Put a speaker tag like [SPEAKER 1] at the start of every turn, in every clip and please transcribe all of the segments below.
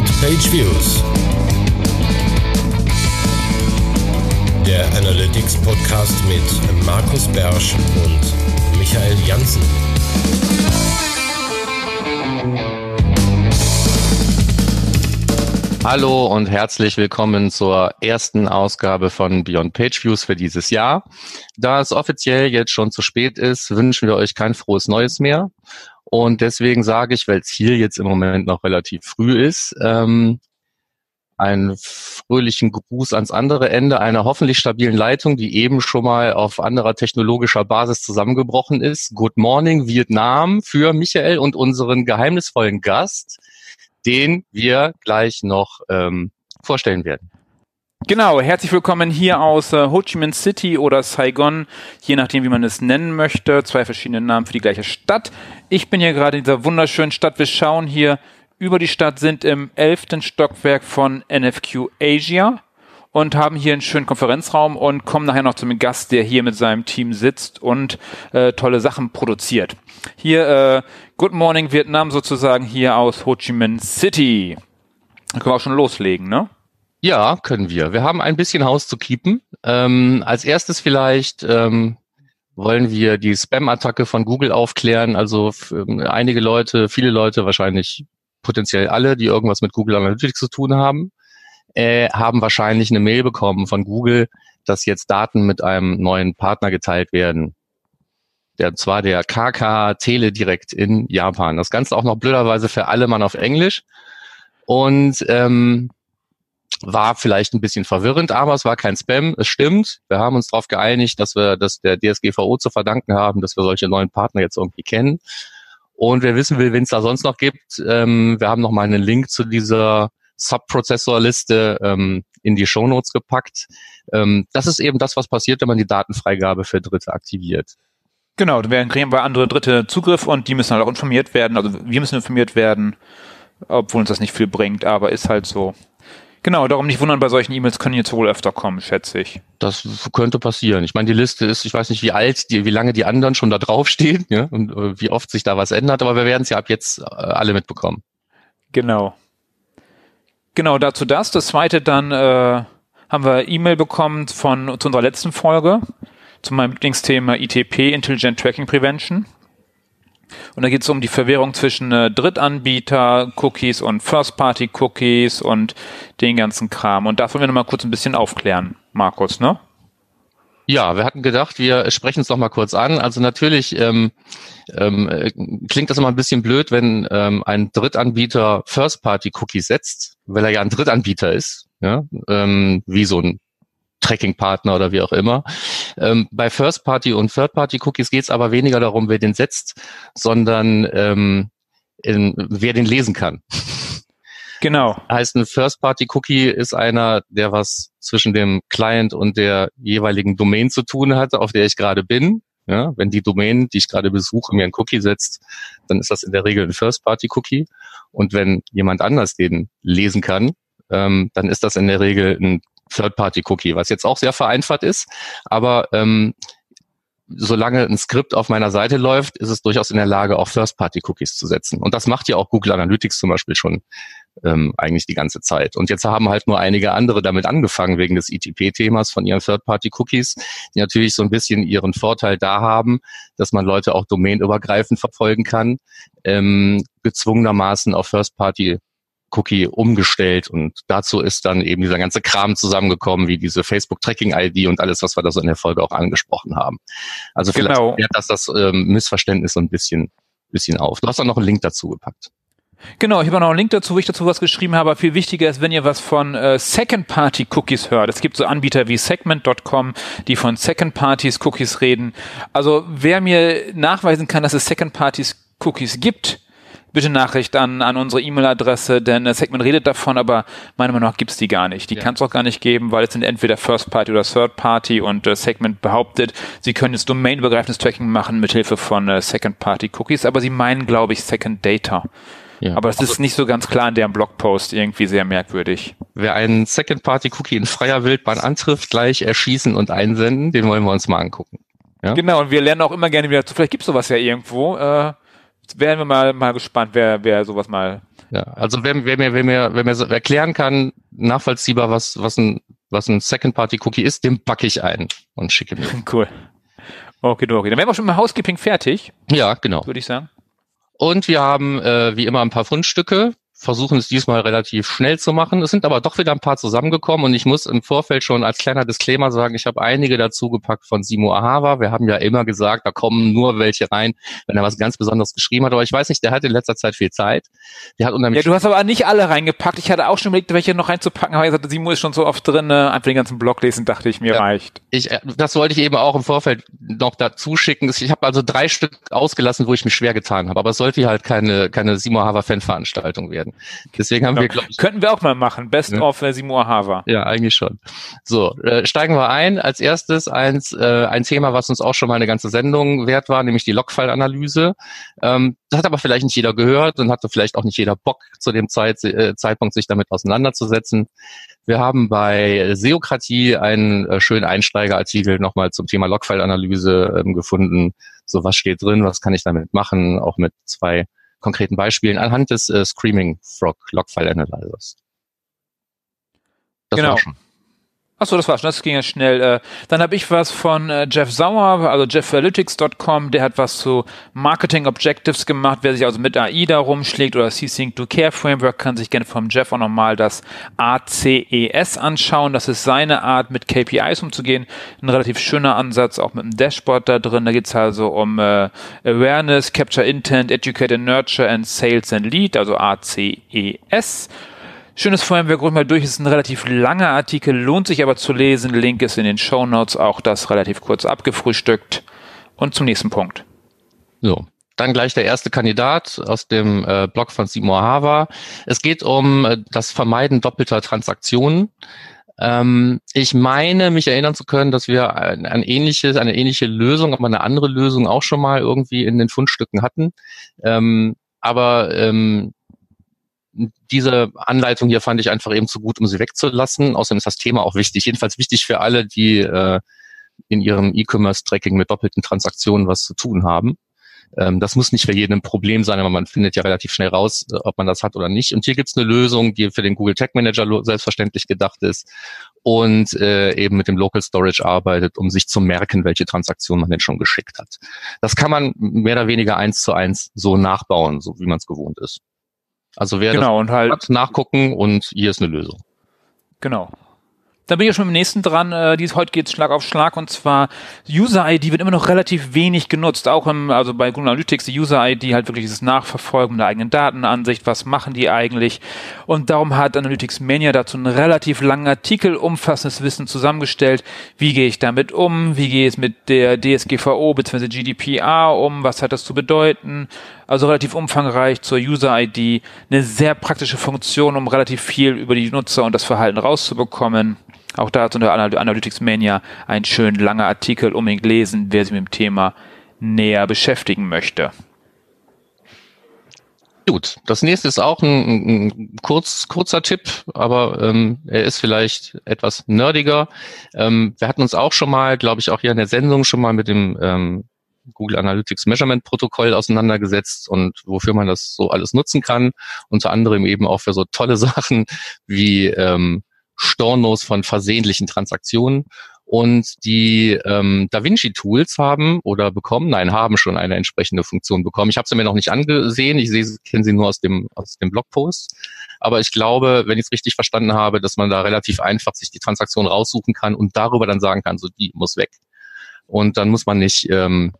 [SPEAKER 1] Beyond Page Views. Der Analytics Podcast mit Markus Bersch und Michael Janssen.
[SPEAKER 2] Hallo und herzlich willkommen zur ersten Ausgabe von Beyond Page Views für dieses Jahr. Da es offiziell jetzt schon zu spät ist, wünschen wir euch kein frohes Neues mehr. Und deswegen sage ich, weil es hier jetzt im Moment noch relativ früh ist, ähm, einen fröhlichen Gruß ans andere Ende einer hoffentlich stabilen Leitung, die eben schon mal auf anderer technologischer Basis zusammengebrochen ist. Good Morning Vietnam für Michael und unseren geheimnisvollen Gast den wir gleich noch ähm, vorstellen werden.
[SPEAKER 3] Genau, herzlich willkommen hier aus äh, Ho Chi Minh City oder Saigon, je nachdem, wie man es nennen möchte. Zwei verschiedene Namen für die gleiche Stadt. Ich bin hier gerade in dieser wunderschönen Stadt. Wir schauen hier über die Stadt, sind im elften Stockwerk von NFQ Asia und haben hier einen schönen Konferenzraum und kommen nachher noch zum Gast, der hier mit seinem Team sitzt und äh, tolle Sachen produziert. Hier äh, Good Morning Vietnam sozusagen hier aus Ho Chi Minh City. Da können wir auch schon loslegen, ne?
[SPEAKER 2] Ja, können wir. Wir haben ein bisschen Haus zu keepen. Ähm, als erstes vielleicht ähm, wollen wir die Spam-Attacke von Google aufklären. Also ähm, einige Leute, viele Leute, wahrscheinlich potenziell alle, die irgendwas mit Google Analytics zu tun haben, äh, haben wahrscheinlich eine Mail bekommen von Google, dass jetzt Daten mit einem neuen Partner geteilt werden. Der zwar der KK Tele direkt in Japan. Das Ganze auch noch blöderweise für alle Mann auf Englisch. Und ähm, war vielleicht ein bisschen verwirrend, aber es war kein Spam. Es stimmt. Wir haben uns darauf geeinigt, dass wir das der DSGVO zu verdanken haben, dass wir solche neuen Partner jetzt irgendwie kennen. Und wer wissen will, wen es da sonst noch gibt, ähm, wir haben noch mal einen Link zu dieser Subprozessorliste ähm, in die Shownotes gepackt. Ähm, das ist eben das, was passiert, wenn man die Datenfreigabe für Dritte aktiviert.
[SPEAKER 3] Genau, dann kriegen wir andere Dritte Zugriff und die müssen halt auch informiert werden. Also wir müssen informiert werden, obwohl uns das nicht viel bringt, aber ist halt so. Genau, darum nicht wundern, bei solchen E-Mails können jetzt wohl öfter kommen, schätze ich.
[SPEAKER 2] Das könnte passieren. Ich meine, die Liste ist, ich weiß nicht, wie alt, die, wie lange die anderen schon da draufstehen, ja, und äh, wie oft sich da was ändert, aber wir werden es ja ab jetzt äh, alle mitbekommen.
[SPEAKER 3] Genau. Genau, dazu das. Das zweite dann äh, haben wir E-Mail bekommen von zu unserer letzten Folge zu meinem Lieblingsthema ITP, Intelligent Tracking Prevention. Und da geht es um die Verwirrung zwischen äh, Drittanbieter-Cookies und First-Party-Cookies und den ganzen Kram. Und da wollen wir nochmal kurz ein bisschen aufklären, Markus, ne?
[SPEAKER 2] Ja, wir hatten gedacht, wir sprechen es doch mal kurz an. Also natürlich ähm, ähm, äh, klingt das immer ein bisschen blöd, wenn ähm, ein Drittanbieter First-Party-Cookies setzt, weil er ja ein Drittanbieter ist, ja, ähm, wie so ein Tracking-Partner oder wie auch immer. Ähm, bei First-Party und Third-Party-Cookies geht es aber weniger darum, wer den setzt, sondern ähm, in, wer den lesen kann.
[SPEAKER 3] Genau.
[SPEAKER 2] Heißt, ein First-Party-Cookie ist einer, der was zwischen dem Client und der jeweiligen Domain zu tun hat, auf der ich gerade bin. Ja, wenn die Domain, die ich gerade besuche, mir ein Cookie setzt, dann ist das in der Regel ein First-Party-Cookie. Und wenn jemand anders den lesen kann, ähm, dann ist das in der Regel ein Third-Party-Cookie, was jetzt auch sehr vereinfacht ist. Aber ähm, solange ein Skript auf meiner Seite läuft, ist es durchaus in der Lage, auch First-Party-Cookies zu setzen. Und das macht ja auch Google Analytics zum Beispiel schon ähm, eigentlich die ganze Zeit. Und jetzt haben halt nur einige andere damit angefangen wegen des ITP-Themas von ihren Third-Party-Cookies, die natürlich so ein bisschen ihren Vorteil da haben, dass man Leute auch domainübergreifend verfolgen kann, ähm, gezwungenermaßen auf First-Party Cookie umgestellt und dazu ist dann eben dieser ganze Kram zusammengekommen, wie diese Facebook Tracking ID und alles, was wir da so in der Folge auch angesprochen haben. Also vielleicht genau. klärt das das ähm, Missverständnis so ein bisschen, bisschen auf. Du hast auch noch einen Link dazu gepackt.
[SPEAKER 3] Genau, ich habe noch einen Link dazu, wo ich dazu was geschrieben habe. viel wichtiger ist, wenn ihr was von äh, Second-Party-Cookies hört. Es gibt so Anbieter wie Segment.com, die von Second-Parties-Cookies reden. Also wer mir nachweisen kann, dass es Second-Parties-Cookies gibt, bitte Nachricht an, an unsere E-Mail-Adresse, denn äh, Segment redet davon, aber meiner Meinung nach gibt's die gar nicht. Die ja. kann es auch gar nicht geben, weil es sind entweder First Party oder Third Party und äh, Segment behauptet, sie können jetzt domainübergreifendes Tracking machen mit Hilfe von äh, Second Party Cookies, aber sie meinen, glaube ich, Second Data. Ja. Aber das ist also, nicht so ganz klar in deren Blogpost, irgendwie sehr merkwürdig.
[SPEAKER 2] Wer einen Second-Party-Cookie in freier Wildbahn antrifft, gleich erschießen und einsenden, den wollen wir uns mal angucken.
[SPEAKER 3] Ja? Genau, und wir lernen auch immer gerne wieder zu, vielleicht gibt's sowas ja irgendwo. Äh, wären wir mal, mal gespannt, wer, wer sowas mal
[SPEAKER 2] Ja, also wer, wer mir, wer mir, wer mir so erklären kann, nachvollziehbar, was, was ein, was ein Second-Party-Cookie ist, dem backe ich ein und schicke mir.
[SPEAKER 3] Cool. Okay, okay. Dann wären wir schon mit Housekeeping fertig.
[SPEAKER 2] Ja, genau.
[SPEAKER 3] Würde ich sagen.
[SPEAKER 2] Und wir haben äh, wie immer ein paar Fundstücke versuchen es diesmal relativ schnell zu machen. Es sind aber doch wieder ein paar zusammengekommen und ich muss im Vorfeld schon als kleiner Disclaimer sagen, ich habe einige dazu gepackt von Simo Ahava. Wir haben ja immer gesagt, da kommen nur welche rein, wenn er was ganz Besonderes geschrieben hat. Aber ich weiß nicht, der hat in letzter Zeit viel Zeit. Der hat
[SPEAKER 3] unheimlich ja, du hast aber nicht alle reingepackt. Ich hatte auch schon überlegt, welche noch reinzupacken, aber ich gesagt, Simo ist schon so oft drin, einfach den ganzen Blog lesen, dachte ich, mir ja, reicht.
[SPEAKER 2] Ich, äh, das wollte ich eben auch im Vorfeld noch dazu schicken. Ich habe also drei Stück ausgelassen, wo ich mich schwer getan habe. Aber es sollte halt keine, keine Simo Ahava Fanveranstaltung werden. Deswegen haben genau. wir,
[SPEAKER 3] ich, Könnten wir auch mal machen. Best ja. of äh, Simua Hava.
[SPEAKER 2] Ja, eigentlich schon. So, äh, steigen wir ein. Als erstes eins, äh, ein Thema, was uns auch schon mal eine ganze Sendung wert war, nämlich die Logfile-Analyse. Ähm, das hat aber vielleicht nicht jeder gehört und hatte vielleicht auch nicht jeder Bock zu dem Zeit, äh, Zeitpunkt, sich damit auseinanderzusetzen. Wir haben bei Seokratie einen äh, schönen Einsteigerartikel nochmal zum Thema Logfile-Analyse ähm, gefunden. So, was steht drin, was kann ich damit machen, auch mit zwei konkreten Beispielen anhand des äh, Screaming Frog Logfile Analyzers.
[SPEAKER 3] Das genau. war schon. Achso, das war schon, das ging ja schnell. Äh, dann habe ich was von äh, Jeff Sauer, also jeffalytics.com, der hat was zu Marketing Objectives gemacht. Wer sich also mit AI da rumschlägt oder C-Sync to Care Framework, kann sich gerne vom Jeff auch nochmal das ACES anschauen. Das ist seine Art, mit KPIs umzugehen. Ein relativ schöner Ansatz, auch mit einem Dashboard da drin. Da geht's also um äh, Awareness, Capture Intent, Educate and Nurture and Sales and Lead, also ACES. Schönes Framework, ruhig mal durch, ist ein relativ langer Artikel, lohnt sich aber zu lesen. Link ist in den Show Notes, auch das relativ kurz abgefrühstückt. Und zum nächsten Punkt.
[SPEAKER 2] So, dann gleich der erste Kandidat aus dem äh, Blog von Seymour Hava. Es geht um äh, das Vermeiden doppelter Transaktionen. Ähm, ich meine, mich erinnern zu können, dass wir ein, ein, ähnliches, eine ähnliche Lösung, aber eine andere Lösung auch schon mal irgendwie in den Fundstücken hatten. Ähm, aber ähm, diese Anleitung hier fand ich einfach eben zu gut, um sie wegzulassen. Außerdem ist das Thema auch wichtig. Jedenfalls wichtig für alle, die äh, in ihrem E-Commerce-Tracking mit doppelten Transaktionen was zu tun haben. Ähm, das muss nicht für jeden ein Problem sein, aber man findet ja relativ schnell raus, äh, ob man das hat oder nicht. Und hier gibt's eine Lösung, die für den Google Tag Manager selbstverständlich gedacht ist und äh, eben mit dem Local Storage arbeitet, um sich zu merken, welche Transaktion man denn schon geschickt hat. Das kann man mehr oder weniger eins zu eins so nachbauen, so wie man es gewohnt ist. Also wer
[SPEAKER 3] genau, das und halt
[SPEAKER 2] hat, nachgucken und hier ist eine Lösung.
[SPEAKER 3] Genau. Dann bin ich schon dem nächsten dran. Äh, dies, heute geht's Schlag auf Schlag und zwar User-ID wird immer noch relativ wenig genutzt. Auch im, also bei Google Analytics, die User-ID halt wirklich dieses Nachverfolgen der eigenen Datenansicht. Was machen die eigentlich? Und darum hat Analytics Mania dazu einen relativ langen Artikel, umfassendes Wissen zusammengestellt. Wie gehe ich damit um? Wie gehe ich mit der DSGVO bzw. GDPR um? Was hat das zu bedeuten? Also relativ umfangreich zur User-ID. Eine sehr praktische Funktion, um relativ viel über die Nutzer und das Verhalten rauszubekommen. Auch da hat unter Analytics Mania ein schön langer Artikel unbedingt lesen, wer sich mit dem Thema näher beschäftigen möchte.
[SPEAKER 2] Gut, das nächste ist auch ein, ein kurz, kurzer Tipp, aber ähm, er ist vielleicht etwas nerdiger. Ähm, wir hatten uns auch schon mal, glaube ich, auch hier in der Sendung schon mal mit dem ähm, Google Analytics Measurement Protokoll auseinandergesetzt und wofür man das so alles nutzen kann. Unter anderem eben auch für so tolle Sachen wie ähm, Stornos von versehentlichen Transaktionen. Und die ähm, DaVinci Tools haben oder bekommen, nein, haben schon eine entsprechende Funktion bekommen. Ich habe sie mir noch nicht angesehen, ich kenne sie nur aus dem, aus dem Blogpost. Aber ich glaube, wenn ich es richtig verstanden habe, dass man da relativ einfach sich die Transaktion raussuchen kann und darüber dann sagen kann, so die muss weg. Und dann muss man nicht ähm,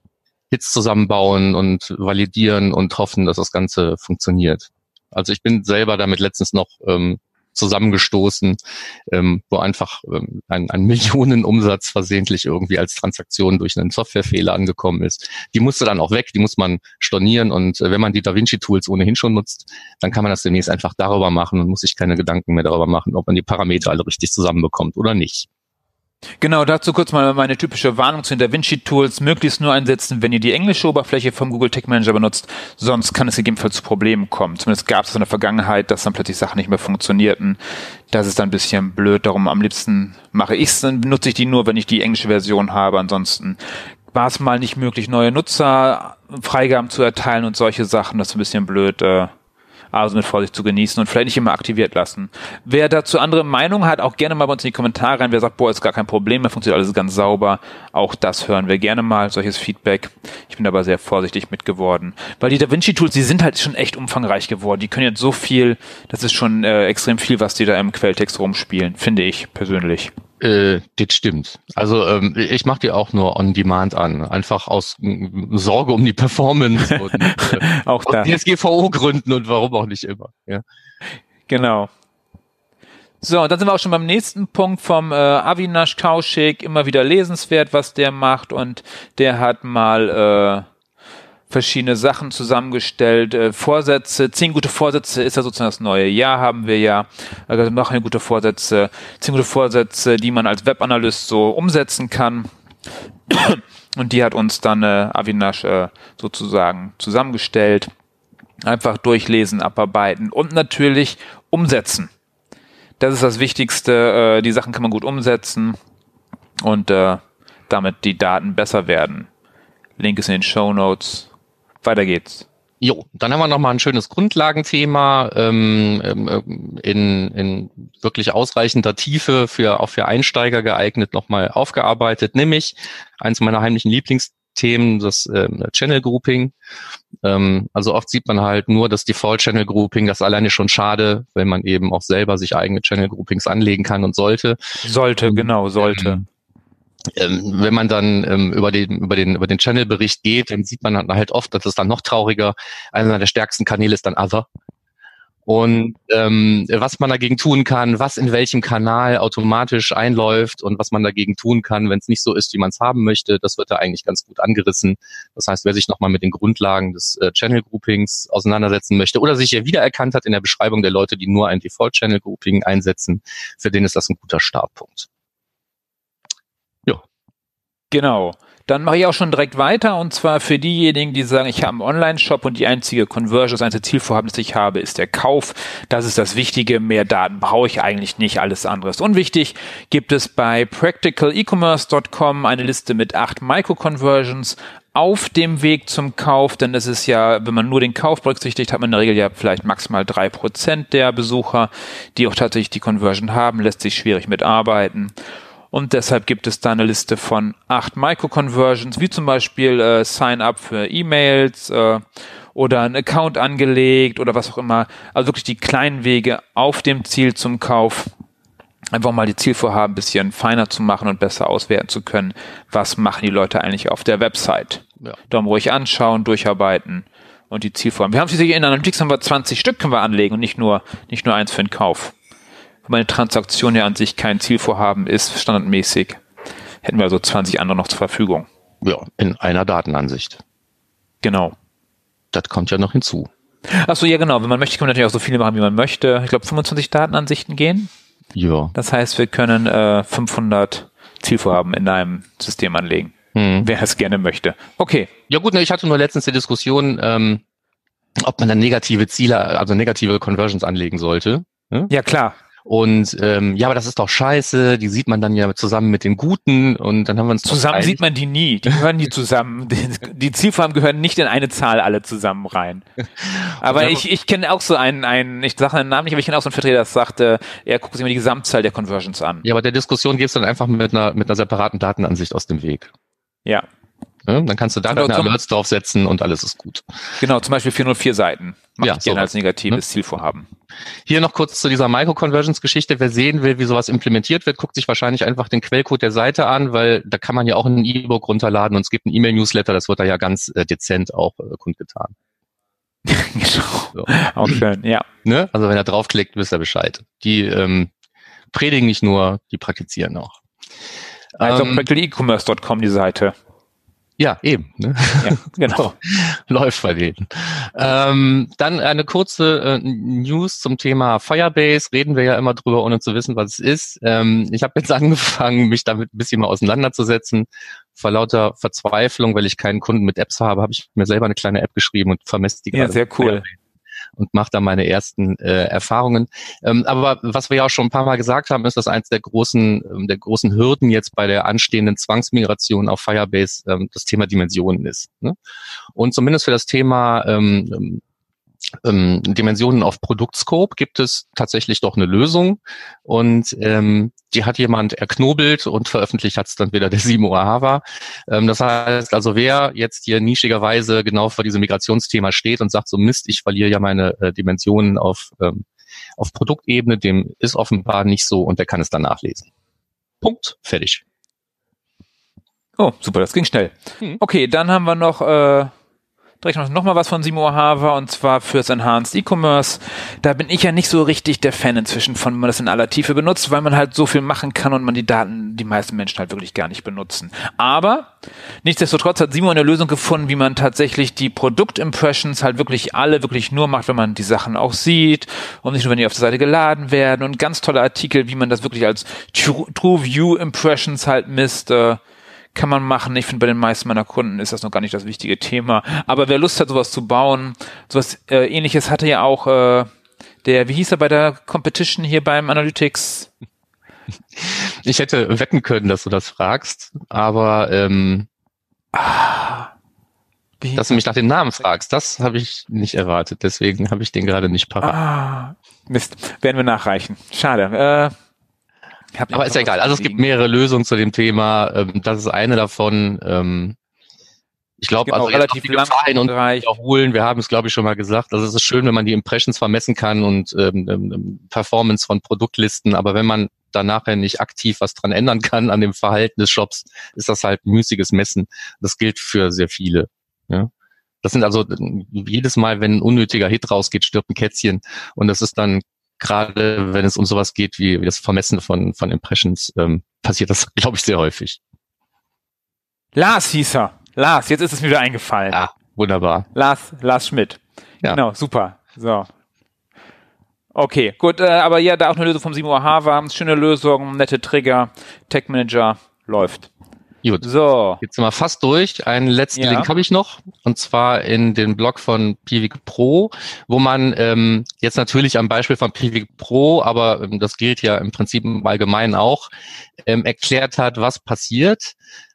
[SPEAKER 2] Hits zusammenbauen und validieren und hoffen, dass das Ganze funktioniert. Also ich bin selber damit letztens noch ähm, zusammengestoßen, ähm, wo einfach ähm, ein, ein Millionenumsatz versehentlich irgendwie als Transaktion durch einen Softwarefehler angekommen ist. Die musste dann auch weg, die muss man stornieren und äh, wenn man die DaVinci Tools ohnehin schon nutzt, dann kann man das demnächst einfach darüber machen und muss sich keine Gedanken mehr darüber machen, ob man die Parameter alle richtig zusammenbekommt oder nicht.
[SPEAKER 3] Genau, dazu kurz mal meine typische Warnung zu den DaVinci Tools. Möglichst nur einsetzen, wenn ihr die englische Oberfläche vom Google Tech Manager benutzt. Sonst kann es gegebenenfalls zu Problemen kommen. Zumindest gab es in der Vergangenheit, dass dann plötzlich Sachen nicht mehr funktionierten. Das ist dann ein bisschen blöd. Darum am liebsten mache ich es, dann benutze ich die nur, wenn ich die englische Version habe. Ansonsten war es mal nicht möglich, neue Nutzerfreigaben zu erteilen und solche Sachen. Das ist ein bisschen blöd. Äh, Also mit Vorsicht zu genießen und vielleicht nicht immer aktiviert lassen. Wer dazu andere Meinungen hat, auch gerne mal bei uns in die Kommentare rein. Wer sagt, boah, ist gar kein Problem, da funktioniert alles ganz sauber. Auch das hören wir gerne mal, solches Feedback. Ich bin aber sehr vorsichtig mit geworden. Weil die DaVinci Tools, die sind halt schon echt umfangreich geworden. Die können jetzt so viel, das ist schon äh, extrem viel, was die da im Quelltext rumspielen, finde ich persönlich.
[SPEAKER 2] Äh, das stimmt. Also ähm, ich mache die auch nur on demand an, einfach aus m, Sorge um die Performance und äh,
[SPEAKER 3] auch da.
[SPEAKER 2] DSGVO-Gründen und warum auch nicht immer. Ja.
[SPEAKER 3] Genau. So, und dann sind wir auch schon beim nächsten Punkt vom äh, Avinash Kaushik. Immer wieder lesenswert, was der macht. Und der hat mal äh, verschiedene Sachen zusammengestellt. Äh, Vorsätze, zehn gute Vorsätze ist ja sozusagen das neue Jahr, haben wir ja. Also machen wir gute Vorsätze, zehn gute Vorsätze, die man als Webanalyst so umsetzen kann. Und die hat uns dann äh, Avinash äh, sozusagen zusammengestellt. Einfach durchlesen, abarbeiten und natürlich umsetzen. Das ist das Wichtigste. Äh, die Sachen kann man gut umsetzen und äh, damit die Daten besser werden. Link ist in den Show Notes. Weiter geht's.
[SPEAKER 2] Jo, dann haben wir nochmal ein schönes Grundlagenthema ähm, ähm, in, in wirklich ausreichender Tiefe für auch für Einsteiger geeignet nochmal aufgearbeitet, nämlich eins meiner heimlichen Lieblingsthemen, das ähm, Channel Grouping. Ähm, also oft sieht man halt nur das Default Channel Grouping, das alleine schon schade, wenn man eben auch selber sich eigene Channel Groupings anlegen kann und sollte.
[SPEAKER 3] Sollte, genau, sollte.
[SPEAKER 2] Ähm, ähm, wenn man dann ähm, über den über den über den Channel-Bericht geht, dann sieht man halt oft, dass es dann noch trauriger. Einer der stärksten Kanäle ist dann Other. Und ähm, was man dagegen tun kann, was in welchem Kanal automatisch einläuft und was man dagegen tun kann, wenn es nicht so ist, wie man es haben möchte, das wird da eigentlich ganz gut angerissen. Das heißt, wer sich nochmal mit den Grundlagen des äh, Channel Groupings auseinandersetzen möchte oder sich ja wiedererkannt hat in der Beschreibung der Leute, die nur ein Default Channel Grouping einsetzen, für den ist das ein guter Startpunkt.
[SPEAKER 3] Genau. Dann mache ich auch schon direkt weiter und zwar für diejenigen, die sagen, ich habe einen Online-Shop und die einzige Conversion, das einzige Zielvorhaben, das ich habe, ist der Kauf. Das ist das Wichtige. Mehr Daten brauche ich eigentlich nicht. Alles andere ist unwichtig. Gibt es bei practicalecommerce.com eine Liste mit acht Micro-Conversions auf dem Weg zum Kauf, denn es ist ja, wenn man nur den Kauf berücksichtigt, hat man in der Regel ja vielleicht maximal drei Prozent der Besucher, die auch tatsächlich die Conversion haben, lässt sich schwierig mitarbeiten. Und deshalb gibt es da eine Liste von acht Micro-Conversions, wie zum Beispiel äh, Sign-up für E-Mails äh, oder ein Account angelegt oder was auch immer. Also wirklich die kleinen Wege auf dem Ziel zum Kauf. Einfach mal die Zielvorhaben ein bisschen feiner zu machen und besser auswerten zu können. Was machen die Leute eigentlich auf der Website? Ja. Darum ruhig anschauen, durcharbeiten und die Zielvorhaben. Wir haben schließlich in Analytics haben wir 20 Stück können wir anlegen und nicht nur, nicht nur eins für den Kauf meine Transaktion ja an sich kein Zielvorhaben ist, standardmäßig, hätten wir also 20 andere noch zur Verfügung.
[SPEAKER 2] Ja, in einer Datenansicht.
[SPEAKER 3] Genau.
[SPEAKER 2] Das kommt ja noch hinzu.
[SPEAKER 3] Achso, ja genau. Wenn man möchte, kann man natürlich auch so viele machen, wie man möchte. Ich glaube, 25 Datenansichten gehen.
[SPEAKER 2] Ja.
[SPEAKER 3] Das heißt, wir können äh, 500 Zielvorhaben in einem System anlegen. Hm. Wer es gerne möchte. Okay.
[SPEAKER 2] Ja gut, ne, ich hatte nur letztens die Diskussion, ähm, ob man dann negative Ziele, also negative Conversions anlegen sollte.
[SPEAKER 3] Ne? Ja, klar.
[SPEAKER 2] Und ähm, ja, aber das ist doch scheiße, die sieht man dann ja zusammen mit den Guten und dann haben wir uns
[SPEAKER 3] Zusammen sieht man die nie, die gehören nie zusammen. Die, die Zielformen gehören nicht in eine Zahl alle zusammen rein. Aber ich, ich kenne auch so einen, einen, ich sage den Namen nicht, aber ich kenne auch so einen Vertreter, der sagte, er guckt sich immer die Gesamtzahl der Conversions an.
[SPEAKER 2] Ja, aber der Diskussion gehst du dann einfach mit einer, mit einer separaten Datenansicht aus dem Weg.
[SPEAKER 3] Ja.
[SPEAKER 2] Ja, dann kannst du da deine Alerts draufsetzen und alles ist gut.
[SPEAKER 3] Genau, zum Beispiel 404 Seiten. Mach ja, ich gerne als negatives ne? Zielvorhaben.
[SPEAKER 2] Hier noch kurz zu dieser Micro-Conversions-Geschichte. Wer sehen will, wie sowas implementiert wird, guckt sich wahrscheinlich einfach den Quellcode der Seite an, weil da kann man ja auch ein E-Book runterladen und es gibt ein E-Mail-Newsletter, das wird da ja ganz äh, dezent auch äh, kundgetan.
[SPEAKER 3] genau. So. Auch schön, ja.
[SPEAKER 2] Ne? Also wenn er draufklickt, wisst ihr Bescheid. Die ähm, predigen nicht nur, die praktizieren auch.
[SPEAKER 3] Also ähm, practicalecommerce.com die Seite.
[SPEAKER 2] Ja, eben. Ne? Ja, genau. Läuft bei denen. Ähm, dann eine kurze äh, News zum Thema Firebase. Reden wir ja immer drüber, ohne zu wissen, was es ist. Ähm, ich habe jetzt angefangen, mich damit ein bisschen mal auseinanderzusetzen. Vor lauter Verzweiflung, weil ich keinen Kunden mit Apps habe, habe ich mir selber eine kleine App geschrieben und vermesse die
[SPEAKER 3] gerade. Ja, sehr cool.
[SPEAKER 2] Firebase und mache da meine ersten äh, Erfahrungen. Ähm, aber was wir ja auch schon ein paar Mal gesagt haben, ist, dass eins der großen, ähm, der großen Hürden jetzt bei der anstehenden Zwangsmigration auf Firebase ähm, das Thema Dimensionen ist. Ne? Und zumindest für das Thema ähm, ähm, Dimensionen auf Produktscope gibt es tatsächlich doch eine Lösung und ähm, die hat jemand erknobelt und veröffentlicht hat es dann wieder der Simo Ahava. Ähm, das heißt also, wer jetzt hier nischigerweise genau vor diesem Migrationsthema steht und sagt, so Mist, ich verliere ja meine äh, Dimensionen auf, ähm, auf Produktebene, dem ist offenbar nicht so und der kann es dann nachlesen. Punkt, fertig.
[SPEAKER 3] Oh, super, das ging schnell. Hm. Okay, dann haben wir noch äh, direkt noch mal was von Simo Hava und zwar fürs Enhanced E-Commerce. Da bin ich ja nicht so richtig der Fan inzwischen von, wenn man das in aller Tiefe benutzt, weil man halt so viel machen kann und man die Daten, die meisten Menschen halt wirklich gar nicht benutzen. Aber nichtsdestotrotz hat Simo eine Lösung gefunden, wie man tatsächlich die Produktimpressions halt wirklich alle wirklich nur macht, wenn man die Sachen auch sieht und nicht nur, wenn die auf der Seite geladen werden und ganz tolle Artikel, wie man das wirklich als True View Impressions halt misst. Äh, kann man machen. Ich finde, bei den meisten meiner Kunden ist das noch gar nicht das wichtige Thema. Aber wer Lust hat, sowas zu bauen, sowas äh, ähnliches hatte ja auch äh, der, wie hieß er bei der Competition hier beim Analytics?
[SPEAKER 2] Ich hätte wetten können, dass du das fragst, aber ähm, ah, dass du mich nach dem Namen fragst, das habe ich nicht erwartet. Deswegen habe ich den gerade nicht parat.
[SPEAKER 3] Ah, Mist, werden wir nachreichen. Schade. Äh,
[SPEAKER 2] aber ist ja egal. Also es gibt mehrere Lösungen zu dem Thema. Ähm, das ist eine davon. Ähm, ich glaube, also
[SPEAKER 3] relativ lang
[SPEAKER 2] und wiederholen. Wir haben es, glaube ich, schon mal gesagt. Also es ist schön, wenn man die Impressions vermessen kann und ähm, ähm, Performance von Produktlisten. Aber wenn man da nachher nicht aktiv was dran ändern kann an dem Verhalten des Shops, ist das halt müßiges Messen. Das gilt für sehr viele. Ja. Das sind also jedes Mal, wenn ein unnötiger Hit rausgeht, stirbt ein Kätzchen. Und das ist dann gerade wenn es um sowas geht wie, wie das Vermessen von, von Impressions, ähm, passiert das, glaube ich, sehr häufig.
[SPEAKER 3] Lars hieß er. Lars, jetzt ist es mir wieder eingefallen.
[SPEAKER 2] Ja, wunderbar.
[SPEAKER 3] Lars, Lars Schmidt. Ja. Genau, super. So. Okay, gut, äh, aber ja, da auch eine Lösung vom Simo Hava, schöne Lösung, nette Trigger, Tech Manager, läuft.
[SPEAKER 2] Gut. So. Jetzt sind wir fast durch. Einen letzten ja. Link habe ich noch. Und zwar in den Blog von Pivik Pro, wo man ähm, jetzt natürlich am Beispiel von Pivik Pro, aber ähm, das gilt ja im Prinzip im Allgemeinen auch, ähm, erklärt hat, was passiert,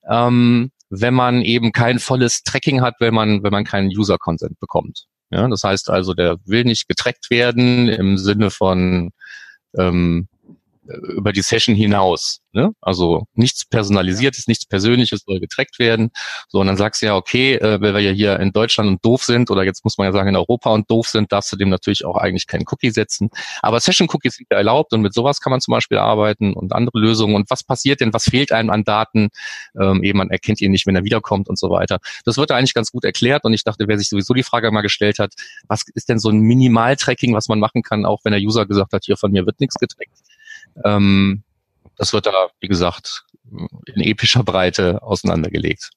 [SPEAKER 2] ähm, wenn man eben kein volles Tracking hat, wenn man, wenn man keinen User-Consent bekommt. Ja, das heißt also, der will nicht getrackt werden im Sinne von ähm, über die Session hinaus. Ne? Also nichts personalisiertes, nichts Persönliches soll getrackt werden. So, und dann sagst du ja, okay, äh, weil wir ja hier in Deutschland und doof sind, oder jetzt muss man ja sagen, in Europa und doof sind, darfst du dem natürlich auch eigentlich keinen Cookie setzen. Aber Session-Cookies sind ja erlaubt und mit sowas kann man zum Beispiel arbeiten und andere Lösungen. Und was passiert denn, was fehlt einem an Daten? Ähm, eben, man erkennt ihn nicht, wenn er wiederkommt und so weiter. Das wird da eigentlich ganz gut erklärt und ich dachte, wer sich sowieso die Frage mal gestellt hat, was ist denn so ein Minimal-Tracking, was man machen kann, auch wenn der User gesagt hat, hier von mir wird nichts getrackt ähm, das wird da, wie gesagt, in epischer Breite auseinandergelegt.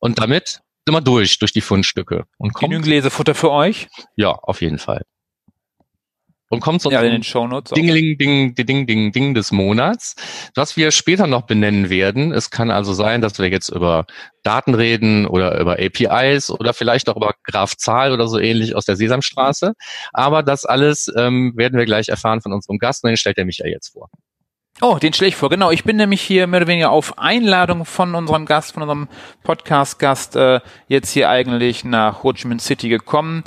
[SPEAKER 2] Und damit sind wir durch, durch die Fundstücke.
[SPEAKER 3] Und kommt, Genügend Lesefutter für euch?
[SPEAKER 2] Ja, auf jeden Fall. Und kommt so
[SPEAKER 3] ja, in den Shownotes
[SPEAKER 2] Dingling, Ding, Ding, Ding, Ding des Monats, was wir später noch benennen werden. Es kann also sein, dass wir jetzt über Daten reden oder über APIs oder vielleicht auch über Graph-Zahl oder so ähnlich aus der Sesamstraße. Aber das alles ähm, werden wir gleich erfahren von unserem Gast und den stellt er mich ja jetzt vor.
[SPEAKER 3] Oh, den stelle ich vor. Genau, ich bin nämlich hier mehr oder weniger auf Einladung von unserem Gast, von unserem Podcast-Gast äh, jetzt hier eigentlich nach Ho Chi Minh City gekommen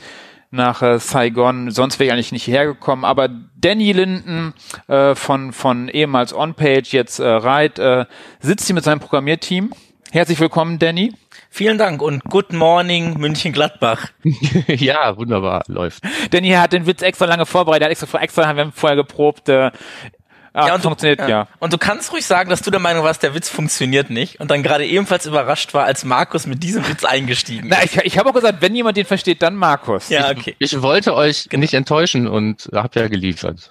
[SPEAKER 3] nach äh, Saigon. Sonst wäre ich eigentlich nicht hierher gekommen. Aber Danny Linden äh, von, von ehemals OnPage, jetzt äh, Reit, äh, sitzt hier mit seinem Programmierteam. Herzlich willkommen, Danny.
[SPEAKER 4] Vielen Dank und Good Morning München-Gladbach.
[SPEAKER 2] ja, wunderbar, läuft.
[SPEAKER 3] Danny hat den Witz extra lange vorbereitet, hat extra, extra haben wir vorher geprobt. Äh,
[SPEAKER 4] Ah, ja, und funktioniert, du, ja. Und du kannst ruhig sagen, dass du der Meinung warst, der Witz funktioniert nicht und dann gerade ebenfalls überrascht war, als Markus mit diesem Witz eingestiegen
[SPEAKER 3] ist. Na, ich, ich habe auch gesagt, wenn jemand den versteht, dann Markus.
[SPEAKER 2] Ja, okay. Ich, ich wollte euch nicht enttäuschen und hab ja geliefert.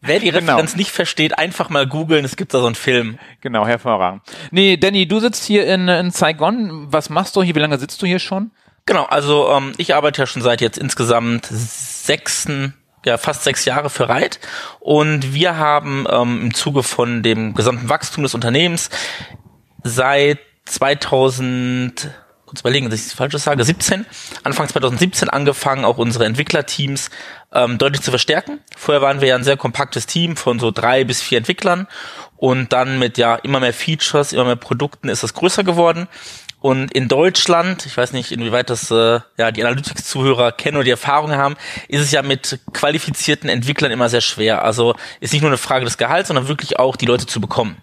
[SPEAKER 4] Wer die genau. Referenz nicht versteht, einfach mal googeln, es gibt da so einen Film.
[SPEAKER 3] Genau, hervorragend. Nee, Danny, du sitzt hier in, in Saigon. Was machst du hier? Wie lange sitzt du hier schon?
[SPEAKER 4] Genau, also ähm, ich arbeite ja schon seit jetzt insgesamt sechsten ja fast sechs Jahre für Reit. Und wir haben ähm, im Zuge von dem gesamten Wachstum des Unternehmens seit 2000 kurz überlegen, dass ich das Falsches sage, 17, Anfang 2017 angefangen, auch unsere Entwicklerteams ähm, deutlich zu verstärken. Vorher waren wir ja ein sehr kompaktes Team von so drei bis vier Entwicklern. Und dann mit ja immer mehr Features, immer mehr Produkten ist es größer geworden Und in Deutschland, ich weiß nicht, inwieweit das äh, ja die Analytics-Zuhörer kennen oder die Erfahrung haben, ist es ja mit qualifizierten Entwicklern immer sehr schwer. Also ist nicht nur eine Frage des Gehalts, sondern wirklich auch die Leute zu bekommen.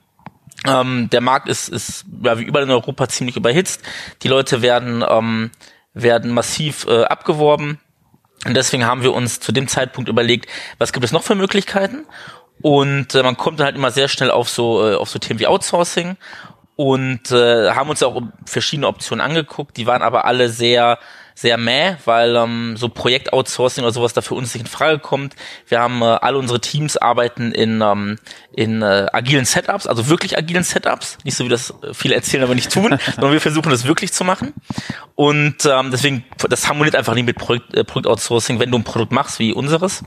[SPEAKER 4] Ähm, der Markt ist, ist ja wie überall in Europa ziemlich überhitzt. Die Leute werden ähm, werden massiv äh, abgeworben. Und deswegen haben wir uns zu dem Zeitpunkt überlegt, was gibt es noch für Möglichkeiten? Und äh, man kommt dann halt immer sehr schnell auf so äh, auf so Themen wie Outsourcing und äh, haben uns auch verschiedene Optionen angeguckt. Die waren aber alle sehr sehr mäh, weil ähm, so Projektoutsourcing oder sowas da für uns nicht in Frage kommt. Wir haben äh, alle unsere Teams arbeiten in ähm, in äh, agilen Setups, also wirklich agilen Setups, nicht so wie das viele erzählen, aber nicht tun, sondern wir versuchen das wirklich zu machen. Und ähm, deswegen das harmoniert einfach nicht mit Projekt, äh, Projektoutsourcing, wenn du ein Produkt machst wie unseres.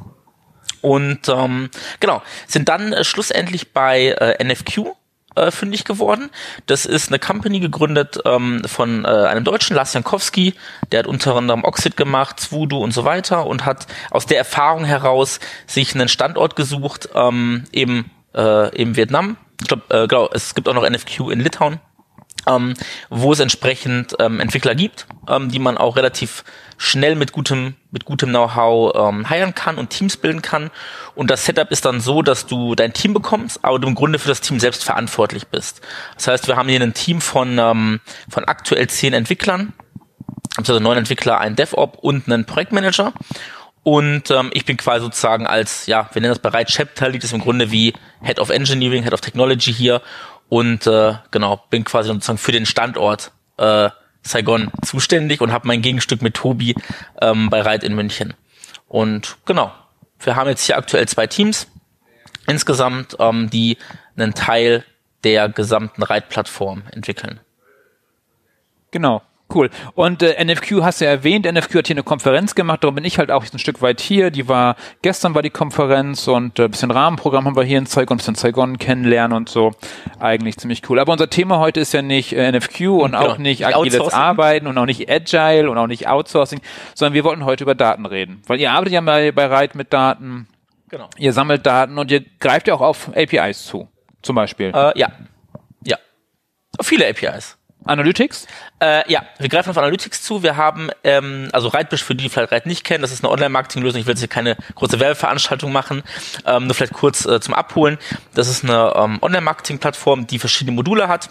[SPEAKER 4] Und ähm, genau, sind dann äh, schlussendlich bei äh, NFQ äh, fündig geworden. Das ist eine Company gegründet ähm, von äh, einem Deutschen, Lars Jankowski, der hat unter anderem Oxid gemacht, Voodoo und so weiter und hat aus der Erfahrung heraus sich einen Standort gesucht, ähm, eben äh, im Vietnam. Ich glaube, äh, glaub, es gibt auch noch NFQ in Litauen ähm, wo es entsprechend ähm, Entwickler gibt, ähm, die man auch relativ schnell mit gutem mit gutem Know-how ähm, heiren kann und Teams bilden kann. Und das Setup ist dann so, dass du dein Team bekommst, aber du im Grunde für das Team selbst verantwortlich bist. Das heißt, wir haben hier ein Team von ähm, von aktuell zehn Entwicklern, also neun Entwickler, ein DevOps und einen Projektmanager. Und ähm, ich bin quasi sozusagen als, ja, wir nennen das Bereich Chapter Lead, ist im Grunde wie Head of Engineering, Head of Technology hier und äh, genau bin quasi sozusagen für den Standort äh, Saigon zuständig und habe mein Gegenstück mit Tobi ähm, bei Reit in München. Und genau, wir haben jetzt hier aktuell zwei Teams insgesamt, ähm, die einen Teil der gesamten Reit-Plattform entwickeln.
[SPEAKER 3] Genau. Cool. Und äh, NFQ hast du ja erwähnt, NFQ hat hier eine Konferenz gemacht, darum bin ich halt auch ein Stück weit hier. Die war, gestern war die Konferenz und äh, bisschen Rahmenprogramm haben wir hier in Saigon, ein bisschen Saigon kennenlernen und so. Eigentlich ziemlich cool. Aber unser Thema heute ist ja nicht äh, NFQ und ja, auch nicht agiles Arbeiten und auch nicht Agile und auch nicht Outsourcing, sondern wir wollten heute über Daten reden. Weil ihr arbeitet ja bei, bei Reit mit Daten. Genau. Ihr sammelt Daten und ihr greift ja auch auf APIs zu. Zum Beispiel.
[SPEAKER 4] Äh, ja. Ja. Viele APIs.
[SPEAKER 3] Analytics?
[SPEAKER 4] Äh, ja, wir greifen auf Analytics zu. Wir haben, ähm, also Reitbisch, für die, die vielleicht Reit nicht kennen, das ist eine Online-Marketing-Lösung. Ich will jetzt hier keine große Werbeveranstaltung machen, ähm, nur vielleicht kurz äh, zum Abholen. Das ist eine ähm, Online-Marketing-Plattform, die verschiedene Module hat.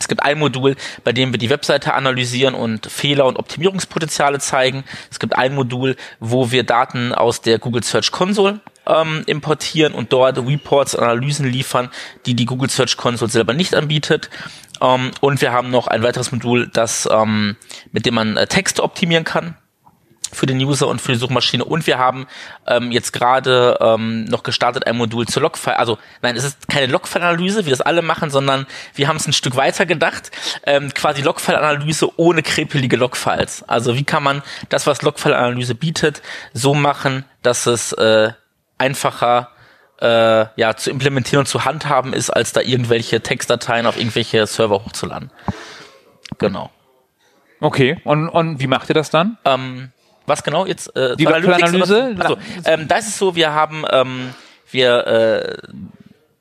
[SPEAKER 4] Es gibt ein Modul, bei dem wir die Webseite analysieren und Fehler und Optimierungspotenziale zeigen. Es gibt ein Modul, wo wir Daten aus der Google Search Console ähm, importieren und dort Reports, Analysen liefern, die die Google Search Console selber nicht anbietet. Ähm, und wir haben noch ein weiteres Modul, das ähm, mit dem man äh, Texte optimieren kann für den User und für die Suchmaschine. Und wir haben ähm, jetzt gerade ähm, noch gestartet ein Modul zur Logfile. Also nein, es ist keine Logfile-Analyse, wie das alle machen, sondern wir haben es ein Stück weiter gedacht. Ähm, quasi Logfile-Analyse ohne krepelige Logfiles. Also wie kann man das, was Logfile-Analyse bietet, so machen, dass es äh, einfacher äh, ja, zu implementieren und zu handhaben ist, als da irgendwelche Textdateien auf irgendwelche Server hochzuladen. Genau.
[SPEAKER 3] Okay, und, und wie macht ihr das dann?
[SPEAKER 4] Ähm, was genau jetzt?
[SPEAKER 3] Äh, Die Analyse?
[SPEAKER 4] Also, ähm, da ist es so, wir haben ähm, wir äh,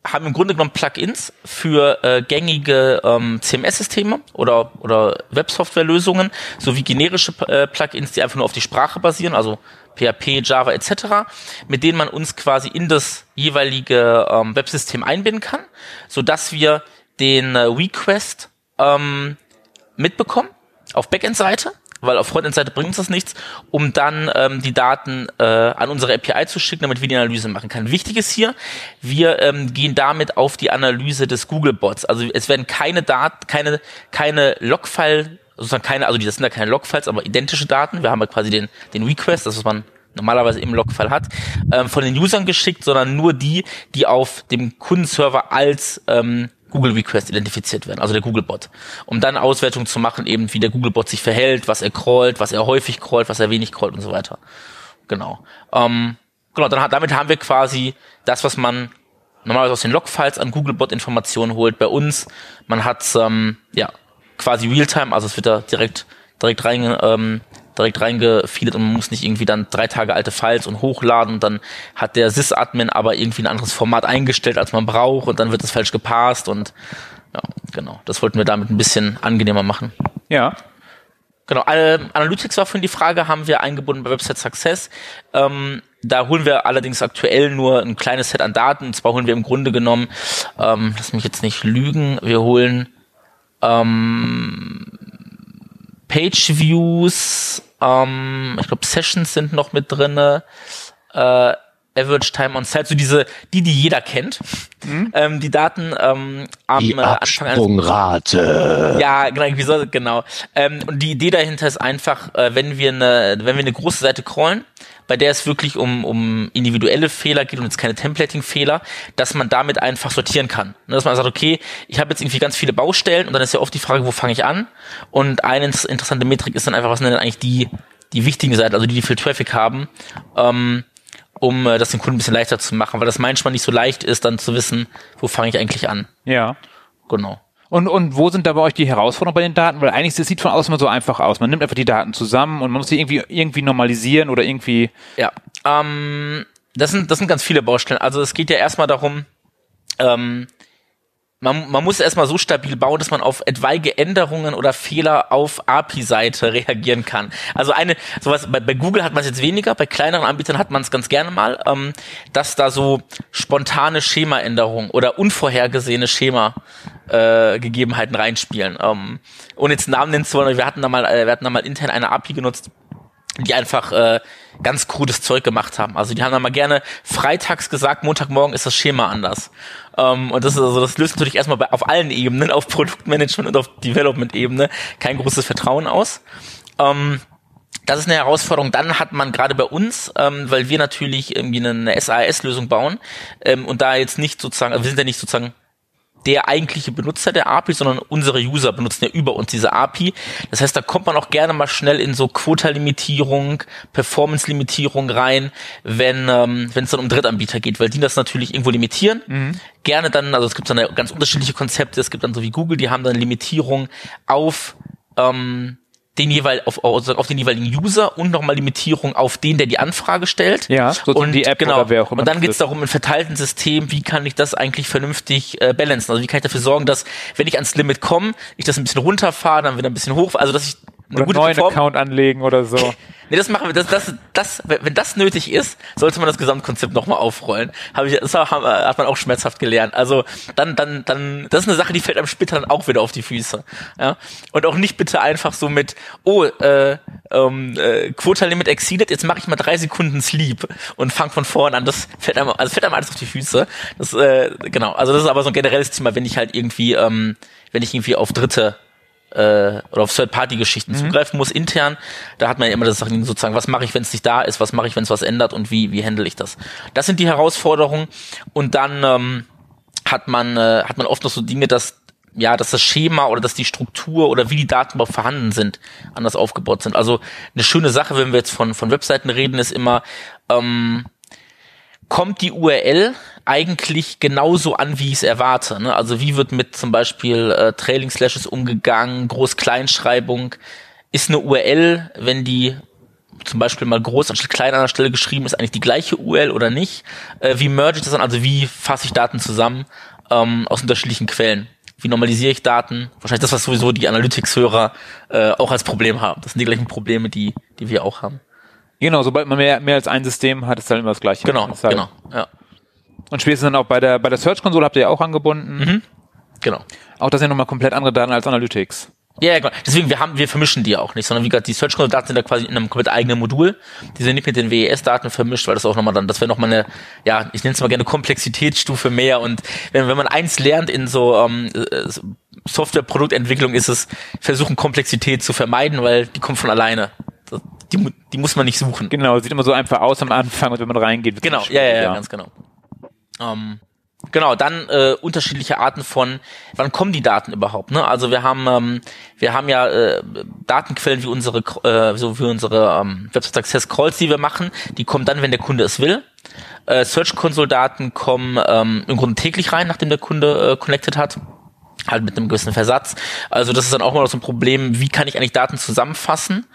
[SPEAKER 4] haben im Grunde genommen Plugins für äh, gängige ähm, CMS-Systeme oder oder Websoftware-Lösungen sowie generische äh, Plugins, die einfach nur auf die Sprache basieren, also PHP, Java etc., mit denen man uns quasi in das jeweilige ähm, Websystem einbinden kann, so dass wir den äh, Request ähm, mitbekommen auf Backend-Seite, weil auf Frontend-Seite bringt uns das nichts, um dann ähm, die Daten äh, an unsere API zu schicken, damit wir die Analyse machen können. Wichtig ist hier, wir ähm, gehen damit auf die Analyse des Google-Bots. Also es werden keine Daten, keine, keine Logfile sozusagen keine, also das sind ja keine Logfiles, aber identische Daten. Wir haben ja quasi den, den Request, das was man normalerweise im Logfile hat, ähm, von den Usern geschickt, sondern nur die, die auf dem Kundenserver als ähm, Google Request identifiziert werden, also der Google Bot, um dann Auswertung zu machen, eben wie der Google Bot sich verhält, was er crawlt, was er häufig crawlt, was er wenig crawlt und so weiter. Genau. Ähm, genau, dann damit haben wir quasi das, was man normalerweise aus den Logfiles an Google Bot Informationen holt. Bei uns, man hat ähm, ja quasi Realtime, also es wird da direkt direkt rein ähm, direkt reingefeedet und man muss nicht irgendwie dann drei Tage alte Files und hochladen und dann hat der Sys-Admin aber irgendwie ein anderes Format eingestellt, als man braucht und dann wird es falsch gepasst und ja, genau. Das wollten wir damit ein bisschen angenehmer machen.
[SPEAKER 3] Ja.
[SPEAKER 4] Genau, äh, Analytics war für die Frage, haben wir eingebunden bei Website Success. Ähm, da holen wir allerdings aktuell nur ein kleines Set an Daten. Und zwar holen wir im Grunde genommen, ähm, lass mich jetzt nicht lügen, wir holen ähm, Page Views, ähm, ich glaube Sessions sind noch mit drinne, äh, Average Time on Site, so diese, die, die jeder kennt. Mhm. Ähm, die Daten ähm, am
[SPEAKER 2] die
[SPEAKER 4] äh, Anfang
[SPEAKER 2] Absprungrate.
[SPEAKER 4] Ja, genau, wie soll, genau. Ähm, und die Idee dahinter ist einfach, äh, wenn wir eine, wenn wir eine große Seite crawlen, bei der es wirklich um, um individuelle Fehler geht und jetzt keine Templating-Fehler, dass man damit einfach sortieren kann. Ne, dass man sagt, okay, ich habe jetzt irgendwie ganz viele Baustellen und dann ist ja oft die Frage, wo fange ich an? Und eine interessante Metrik ist dann einfach, was sind denn eigentlich die, die wichtigen Seiten, also die, die viel Traffic haben. Ähm, um äh, das den Kunden ein bisschen leichter zu machen, weil das manchmal nicht so leicht ist, dann zu wissen, wo fange ich eigentlich an.
[SPEAKER 3] Ja.
[SPEAKER 4] Genau.
[SPEAKER 3] Und, und wo sind da bei euch die Herausforderungen bei den Daten? Weil eigentlich das sieht von außen immer so einfach aus. Man nimmt einfach die Daten zusammen und man muss die irgendwie, irgendwie normalisieren oder irgendwie.
[SPEAKER 4] Ja. Ähm, das sind, das sind ganz viele Baustellen. Also es geht ja erstmal darum, ähm, man, man muss erstmal so stabil bauen, dass man auf etwaige Änderungen oder Fehler auf API-Seite reagieren kann. Also eine, sowas, bei, bei Google hat man es jetzt weniger, bei kleineren Anbietern hat man es ganz gerne mal, ähm, dass da so spontane Schemaänderungen oder unvorhergesehene Schema äh, Gegebenheiten reinspielen. Ähm, ohne jetzt Namen nennen zu wollen, wir hatten da mal, äh, wir hatten da mal intern eine API genutzt, die einfach äh, ganz krudes Zeug gemacht haben. Also die haben dann mal gerne freitags gesagt, Montagmorgen ist das Schema anders. Ähm, und das ist also, das löst natürlich erstmal bei, auf allen Ebenen, auf Produktmanagement und auf Development-Ebene kein großes Vertrauen aus. Ähm, das ist eine Herausforderung. Dann hat man gerade bei uns, ähm, weil wir natürlich irgendwie eine SAS-Lösung bauen ähm, und da jetzt nicht sozusagen, also wir sind ja nicht sozusagen der eigentliche Benutzer der API, sondern unsere User benutzen ja über uns diese API. Das heißt, da kommt man auch gerne mal schnell in so Quota-Limitierung, Performance-Limitierung rein, wenn ähm, wenn es dann um Drittanbieter geht, weil die das natürlich irgendwo limitieren. Mhm. Gerne dann, also es gibt dann ganz unterschiedliche Konzepte. Es gibt dann so wie Google, die haben dann Limitierung auf ähm, den jeweil auf, auf den jeweiligen User und nochmal Limitierung auf den, der die Anfrage stellt.
[SPEAKER 3] Ja, so
[SPEAKER 4] und
[SPEAKER 3] die App
[SPEAKER 4] genau.
[SPEAKER 3] oder wer auch immer.
[SPEAKER 4] Und dann geht es darum, im verteilten System, wie kann ich das eigentlich vernünftig äh, balancen? Also wie kann ich dafür sorgen, dass, wenn ich ans Limit komme, ich das ein bisschen runterfahre, dann wieder ein bisschen hoch, also dass ich
[SPEAKER 3] oder gute neuen Form Account anlegen oder so.
[SPEAKER 4] Nee, das machen wir, das, das, das, wenn das nötig ist, sollte man das Gesamtkonzept nochmal aufrollen. Habe ich, das hat man auch schmerzhaft gelernt. Also dann, dann, dann, das ist eine Sache, die fällt einem später dann auch wieder auf die Füße. Ja? Und auch nicht bitte einfach so mit, oh, äh, ähm, äh, Quota Limit exceeded, jetzt mache ich mal drei Sekunden Sleep und fang von vorne an. Das fällt einem, also fällt einem alles auf die Füße. Das, äh, genau. Also das ist aber so ein generelles Thema, wenn ich halt irgendwie, ähm, wenn ich irgendwie auf Dritte äh, oder auf Third-Party-Geschichten mhm. zugreifen muss intern. Da hat man ja immer das Sachen sozusagen, was mache ich, wenn es nicht da ist, was mache ich, wenn es was ändert und wie wie handle ich das. Das sind die Herausforderungen und dann ähm, hat man äh, hat man oft noch so Dinge, dass ja, dass das Schema oder dass die Struktur oder wie die Daten überhaupt vorhanden sind, anders aufgebaut sind. Also eine schöne Sache, wenn wir jetzt von von Webseiten reden, ist immer ähm, kommt die URL eigentlich genauso an, wie ich es erwarte. Ne? Also wie wird mit zum Beispiel äh, Trailing Slashes umgegangen, Groß-Kleinschreibung. Ist eine URL, wenn die zum Beispiel mal groß anstatt klein an der Stelle geschrieben ist, eigentlich die gleiche URL oder nicht? Äh, wie merge ich das dann? Also wie fasse ich Daten zusammen ähm, aus unterschiedlichen Quellen? Wie normalisiere ich Daten? Wahrscheinlich das, was sowieso die Analytics-Hörer äh, auch als Problem haben. Das sind die gleichen Probleme, die, die wir auch haben.
[SPEAKER 3] Genau, sobald man mehr, mehr als ein System hat, ist dann immer das gleiche.
[SPEAKER 4] Genau,
[SPEAKER 3] halt
[SPEAKER 4] genau, ja.
[SPEAKER 3] Und spätestens dann auch bei der, bei der Search-Konsole habt ihr ja auch angebunden.
[SPEAKER 4] Mhm. Genau.
[SPEAKER 3] Auch das sind nochmal komplett andere Daten als Analytics.
[SPEAKER 4] Ja, ja, genau. Deswegen, wir haben, wir vermischen die auch nicht, sondern wie gesagt, die Search Console Daten sind da quasi in einem komplett eigenen Modul. Die sind nicht mit den WES-Daten vermischt, weil das auch nochmal dann, das wäre nochmal eine, ja, ich nenne es mal gerne Komplexitätsstufe mehr. Und wenn, wenn man eins lernt in so ähm, äh, Softwareproduktentwicklung, ist es versuchen, Komplexität zu vermeiden, weil die kommt von alleine die, die muss man nicht suchen.
[SPEAKER 3] Genau, sieht immer so einfach aus am Anfang und wenn man reingeht.
[SPEAKER 4] Genau, ja, ja, ja, ganz genau. Ähm, genau, dann äh, unterschiedliche Arten von, wann kommen die Daten überhaupt? Ne? Also wir haben, ähm, wir haben ja äh, Datenquellen wie unsere, äh, so wie unsere ähm, Website Success Calls, die wir machen. Die kommen dann, wenn der Kunde es will. Äh, Search Console Daten kommen ähm, im Grunde täglich rein, nachdem der Kunde äh, connected hat halt mit einem gewissen Versatz. Also das ist dann auch mal so ein Problem, wie kann ich eigentlich Daten zusammenfassen?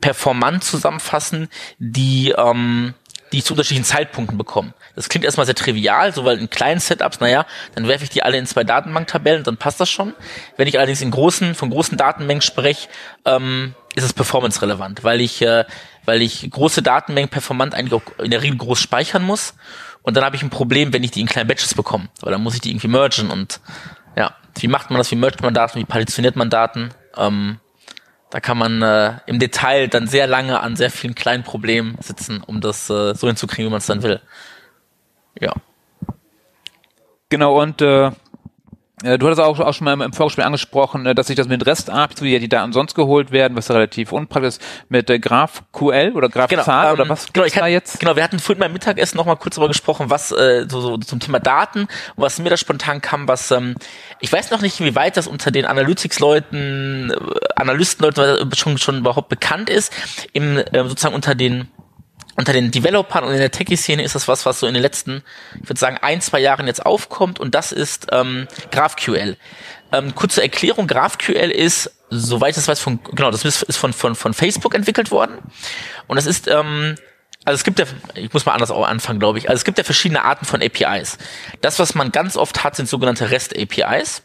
[SPEAKER 4] Performant zusammenfassen, die ähm, die zu unterschiedlichen Zeitpunkten bekomme. Das klingt erstmal sehr trivial, so weil in kleinen Setups, naja, dann werfe ich die alle in zwei Datenbanktabellen, dann passt das schon. Wenn ich allerdings in großen, von großen Datenmengen spreche, ähm, ist es performance-relevant, weil ich, äh, weil ich große Datenmengen performant eigentlich auch in der Regel groß speichern muss. Und dann habe ich ein Problem, wenn ich die in kleinen Batches bekomme, weil dann muss ich die irgendwie mergen und ja, wie macht man das, wie mergt man Daten, wie partitioniert man Daten? Ähm, da kann man äh, im Detail dann sehr lange an sehr vielen kleinen Problemen sitzen, um das äh, so hinzukriegen, wie man es dann will. Ja.
[SPEAKER 3] Genau, und äh, du hattest auch, auch schon mal im Vorgespräch angesprochen, äh, dass sich das mit REST-APIs, wie ja die Daten sonst geholt werden, was relativ unpraktisch ist, mit äh, GraphQL oder GraphZAR
[SPEAKER 4] genau, ähm,
[SPEAKER 3] oder was
[SPEAKER 4] genau, ich hatte, jetzt? Genau, wir hatten vorhin beim Mittagessen noch mal kurz darüber gesprochen, was äh, so, so zum Thema Daten was mir da spontan kam, was ähm, ich weiß noch nicht, wie weit das unter den Analytics-Leuten, Analysten-Leuten schon, schon überhaupt bekannt ist, im äh, sozusagen unter den unter den Developern und in der Techie-Szene ist das was, was so in den letzten, ich würde sagen, ein, zwei Jahren jetzt aufkommt und das ist ähm, GraphQL. Ähm, kurze Erklärung, GraphQL ist, soweit ich das weiß, von, genau, das ist von, von, von Facebook entwickelt worden und das ist, ähm, also es gibt ja, ich muss mal anders auch anfangen, glaube ich, also es gibt ja verschiedene Arten von APIs. Das, was man ganz oft hat, sind sogenannte REST-APIs.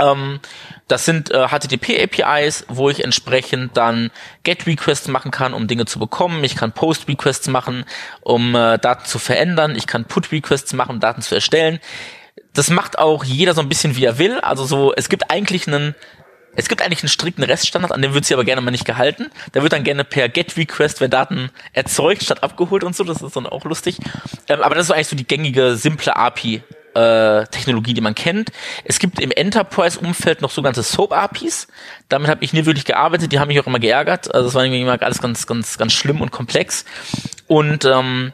[SPEAKER 4] Ähm, das sind äh, HTTP-APIs, wo ich entsprechend dann GET-Requests machen kann, um Dinge zu bekommen. Ich kann Post-Requests machen, um äh, Daten zu verändern. Ich kann Put-Requests machen, um Daten zu erstellen. Das macht auch jeder so ein bisschen, wie er will. Also so, es gibt eigentlich einen es gibt eigentlich einen strikten Reststandard, an dem wird sie aber gerne mal nicht gehalten. Da wird dann gerne per GET-Request, wenn Daten erzeugt, statt abgeholt und so. Das ist dann auch lustig. Ähm, aber das ist eigentlich so die gängige, simple API, äh, Technologie, die man kennt. Es gibt im Enterprise-Umfeld noch sogenannte Soap-APIs. Damit habe ich nie wirklich gearbeitet, die haben mich auch immer geärgert. Also das war irgendwie immer alles ganz, ganz, ganz schlimm und komplex. Und ähm,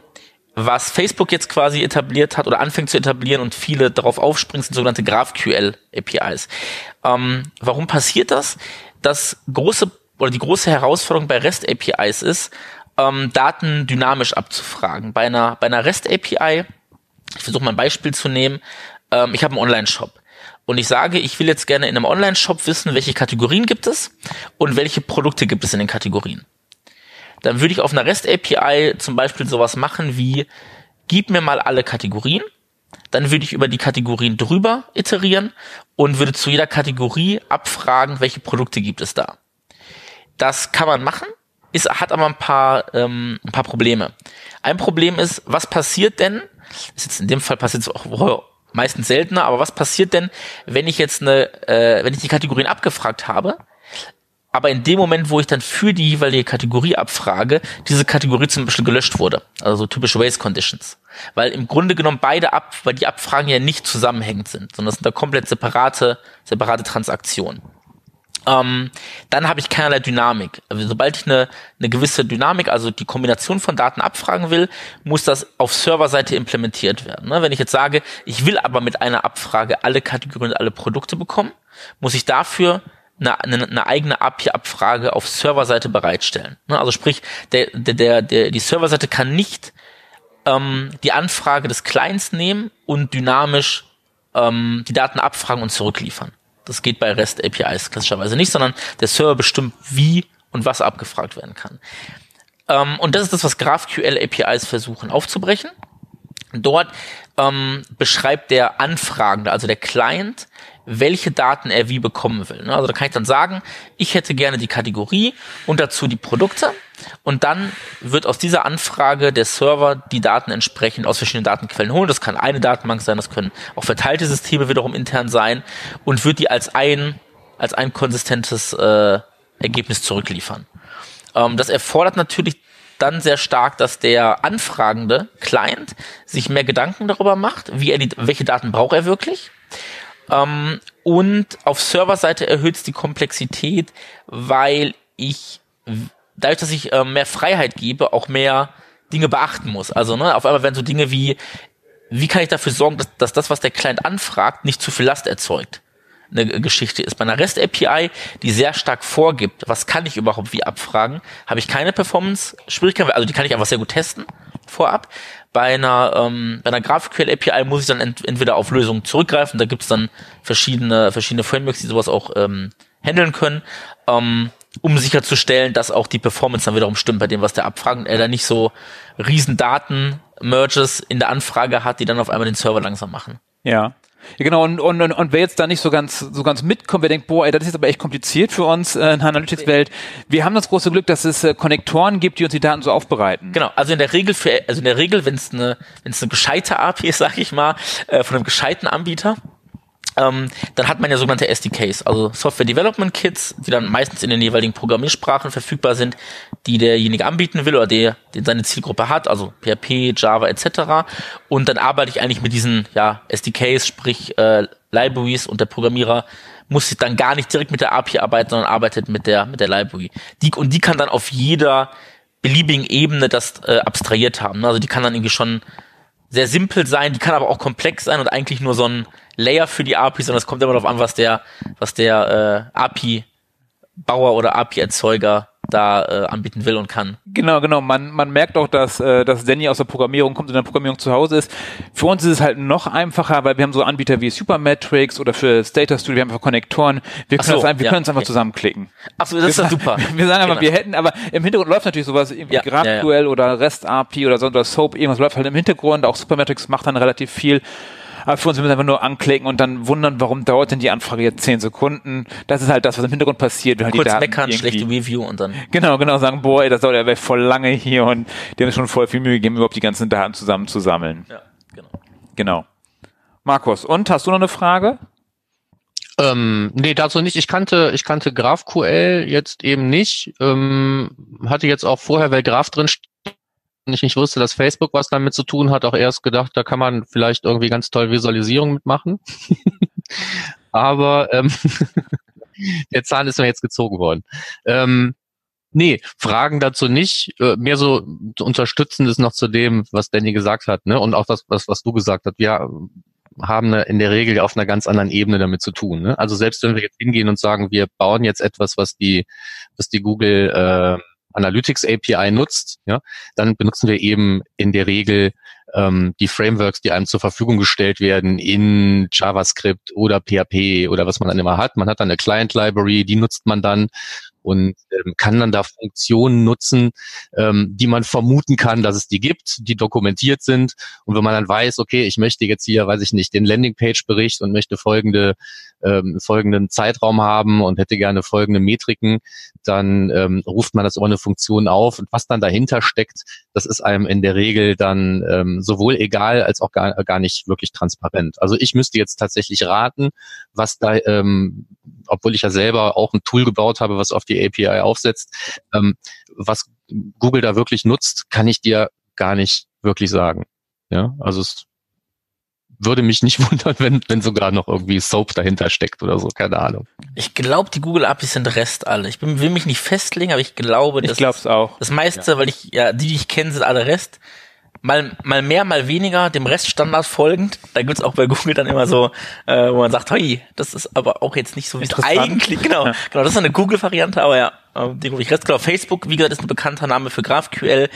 [SPEAKER 4] was Facebook jetzt quasi etabliert hat oder anfängt zu etablieren und viele darauf aufspringen, sind sogenannte GraphQL-APIs. Ähm, warum passiert das? Das große oder die große Herausforderung bei REST-APIs ist, ähm, Daten dynamisch abzufragen. Bei einer, bei einer REST-API ich versuche mal ein Beispiel zu nehmen. Ähm, ich habe einen Online-Shop und ich sage, ich will jetzt gerne in einem Online-Shop wissen, welche Kategorien gibt es und welche Produkte gibt es in den Kategorien. Dann würde ich auf einer REST-API zum Beispiel sowas machen wie, gib mir mal alle Kategorien. Dann würde ich über die Kategorien drüber iterieren und würde zu jeder Kategorie abfragen, welche Produkte gibt es da. Das kann man machen, ist, hat aber ein paar, ähm, ein paar Probleme. Ein Problem ist, was passiert denn, ist jetzt in dem Fall passiert es auch meistens seltener, aber was passiert denn, wenn ich jetzt eine, äh, wenn ich die Kategorien abgefragt habe, aber in dem Moment, wo ich dann für die jeweilige Kategorie abfrage, diese Kategorie zum Beispiel gelöscht wurde. Also so typische Race Conditions. Weil im Grunde genommen beide ab, weil die Abfragen ja nicht zusammenhängend sind, sondern es sind da komplett separate, separate Transaktionen ähm, dann habe ich keinerlei Dynamik. Also sobald ich eine, eine gewisse Dynamik, also die Kombination von Daten abfragen will, muss das auf Serverseite implementiert werden. Ne? Wenn ich jetzt sage, ich will aber mit einer Abfrage alle Kategorien, alle Produkte bekommen, muss ich dafür eine, eine, eine eigene API-Abfrage auf Serverseite bereitstellen. Ne? Also sprich, der, der, der, der, die Serverseite kann nicht ähm, die Anfrage des Clients nehmen und dynamisch ähm, die Daten abfragen und zurückliefern. Das geht bei REST APIs klassischerweise nicht, sondern der Server bestimmt, wie und was abgefragt werden kann. Ähm, und das ist das, was GraphQL APIs versuchen aufzubrechen. Dort ähm, beschreibt der Anfragende, also der Client, welche Daten er wie bekommen will. Ne? Also da kann ich dann sagen, ich hätte gerne die Kategorie und dazu die Produkte und dann wird aus dieser Anfrage der Server die Daten entsprechend aus verschiedenen Datenquellen holen. Das kann eine Datenbank sein, das können auch verteilte Systeme wiederum intern sein und wird die als ein als ein konsistentes äh, Ergebnis zurückliefern. Ähm, das erfordert natürlich dann sehr stark, dass der anfragende Client sich mehr Gedanken darüber macht, wie er die, welche Daten braucht er wirklich ähm, und auf Serverseite erhöht es die Komplexität, weil ich dadurch, dass ich äh, mehr Freiheit gebe, auch mehr Dinge beachten muss. Also ne, auf einmal werden so Dinge wie, wie kann ich dafür sorgen, dass, dass das, was der Client anfragt, nicht zu viel Last erzeugt eine Geschichte ist. Bei einer REST-API, die sehr stark vorgibt, was kann ich überhaupt wie abfragen, habe ich keine Performance-Schwierigkeiten, also die kann ich einfach sehr gut testen vorab. Bei einer, ähm, bei einer GraphQL-API muss ich dann ent entweder auf Lösungen zurückgreifen, da gibt es dann verschiedene, verschiedene Frameworks, die sowas auch ähm, handeln können. Ähm, um sicherzustellen, dass auch die Performance dann wiederum stimmt bei dem, was der abfragt und er da nicht so riesen Daten-Merges in der Anfrage hat, die dann auf einmal den Server langsam machen.
[SPEAKER 3] Ja. Ja, genau, und, und, und wer jetzt da nicht so ganz, so ganz mitkommt, wer denkt, boah, ey, das ist jetzt aber echt kompliziert für uns äh, in der Analytics-Welt. Wir haben das große Glück, dass es äh, Konnektoren gibt, die uns die Daten so aufbereiten.
[SPEAKER 4] Genau, also in der Regel für, also in der Regel, wenn es eine, wenn es eine gescheite API ist, sag ich mal, äh, von einem gescheiten Anbieter, ähm, dann hat man ja sogenannte SDKs, also Software Development Kits, die dann meistens in den jeweiligen Programmiersprachen verfügbar sind, die derjenige anbieten will oder der, den seine Zielgruppe hat, also PHP, Java etc. Und dann arbeite ich eigentlich mit diesen ja, SDKs, sprich äh, Libraries und der Programmierer muss dann gar nicht direkt mit der API arbeiten, sondern arbeitet mit der mit der Library. Die, und die kann dann auf jeder beliebigen Ebene das äh, abstrahiert haben. Also die kann dann irgendwie schon sehr simpel sein, die kann aber auch komplex sein und eigentlich nur so ein Layer für die API, sondern es kommt immer darauf an, was der, was der äh, API-Bauer oder API-Erzeuger da äh, anbieten will und kann.
[SPEAKER 3] Genau, genau. Man, man merkt auch, dass, äh, dass Danny aus der Programmierung kommt und in der Programmierung zu Hause ist. Für uns ist es halt noch einfacher, weil wir haben so Anbieter wie Supermetrics oder für Stata Studio, wir haben einfach Konnektoren. Wir können, so, das, wir ja, können es einfach okay. zusammenklicken.
[SPEAKER 4] Ach so, das ist ja super.
[SPEAKER 3] Wir sagen einfach, genau. wir hätten, aber im Hintergrund läuft natürlich sowas, irgendwie ja, GraphQL ja, oder REST API oder so, oder Soap, irgendwas läuft halt im Hintergrund. Auch Supermetrics macht dann relativ viel. Aber für uns müssen wir einfach nur anklicken und dann wundern, warum dauert denn die Anfrage jetzt zehn Sekunden. Das ist halt das, was im Hintergrund passiert.
[SPEAKER 4] Halt Kurz meckern, schlechte Review und dann.
[SPEAKER 3] Genau, genau, sagen, boah, ey, das dauert ja voll lange hier und die haben schon voll viel Mühe gegeben, überhaupt die ganzen Daten zusammenzusammeln. Ja, genau. Genau. Markus, und hast du noch eine Frage?
[SPEAKER 2] Ähm, nee, dazu nicht. Ich kannte, ich kannte GraphQL jetzt eben nicht. Ähm, hatte jetzt auch vorher, weil Graph drin ich nicht wusste, dass Facebook was damit zu tun hat, auch erst gedacht, da kann man vielleicht irgendwie ganz toll Visualisierung mitmachen. Aber ähm, der Zahn ist mir jetzt gezogen worden. Ähm, nee, Fragen dazu nicht. Äh, mehr so unterstützend ist noch zu dem, was Danny gesagt hat, ne? Und auch das, was, was du gesagt hast. Wir haben in der Regel auf einer ganz anderen Ebene damit zu tun. Ne? Also selbst wenn wir jetzt hingehen und sagen, wir bauen jetzt etwas, was die, was die Google äh, Analytics API nutzt, ja, dann benutzen wir eben in der Regel ähm, die Frameworks, die einem zur Verfügung gestellt werden in JavaScript oder PHP oder was man dann immer hat. Man hat dann eine Client Library, die nutzt man dann und ähm, kann dann da Funktionen nutzen, ähm, die man vermuten kann, dass es die gibt, die dokumentiert sind. Und wenn man dann weiß, okay, ich möchte jetzt hier, weiß ich nicht, den Landingpage-Bericht und möchte folgende ähm, folgenden Zeitraum haben und hätte gerne folgende Metriken, dann ähm, ruft man das über eine Funktion auf. Und was dann dahinter steckt, das ist einem in der Regel dann ähm, sowohl egal als auch gar, gar nicht wirklich transparent. Also ich müsste jetzt tatsächlich raten, was da, ähm, obwohl ich ja selber auch ein Tool gebaut habe, was auf die API aufsetzt, ähm, was Google da wirklich nutzt, kann ich dir gar nicht wirklich sagen. Ja, also es würde mich nicht wundern, wenn, wenn sogar noch irgendwie Soap dahinter steckt oder so, keine Ahnung.
[SPEAKER 4] Ich glaube, die Google APIs sind Rest alle. Ich bin, will mich nicht festlegen, aber ich glaube,
[SPEAKER 3] ich glaube es auch.
[SPEAKER 4] Das meiste, ja. weil ich ja die, die ich kenne, sind alle Rest mal, mal mehr, mal weniger, dem Reststandard folgend. Da gibt's auch bei Google dann immer so, äh, wo man sagt, hey, das ist aber auch jetzt nicht so, wie es eigentlich, genau, ja. genau, das ist eine Google-Variante, aber ja, äh, den ich Rest, genau, Facebook, wie gesagt, ist ein bekannter Name für GraphQL.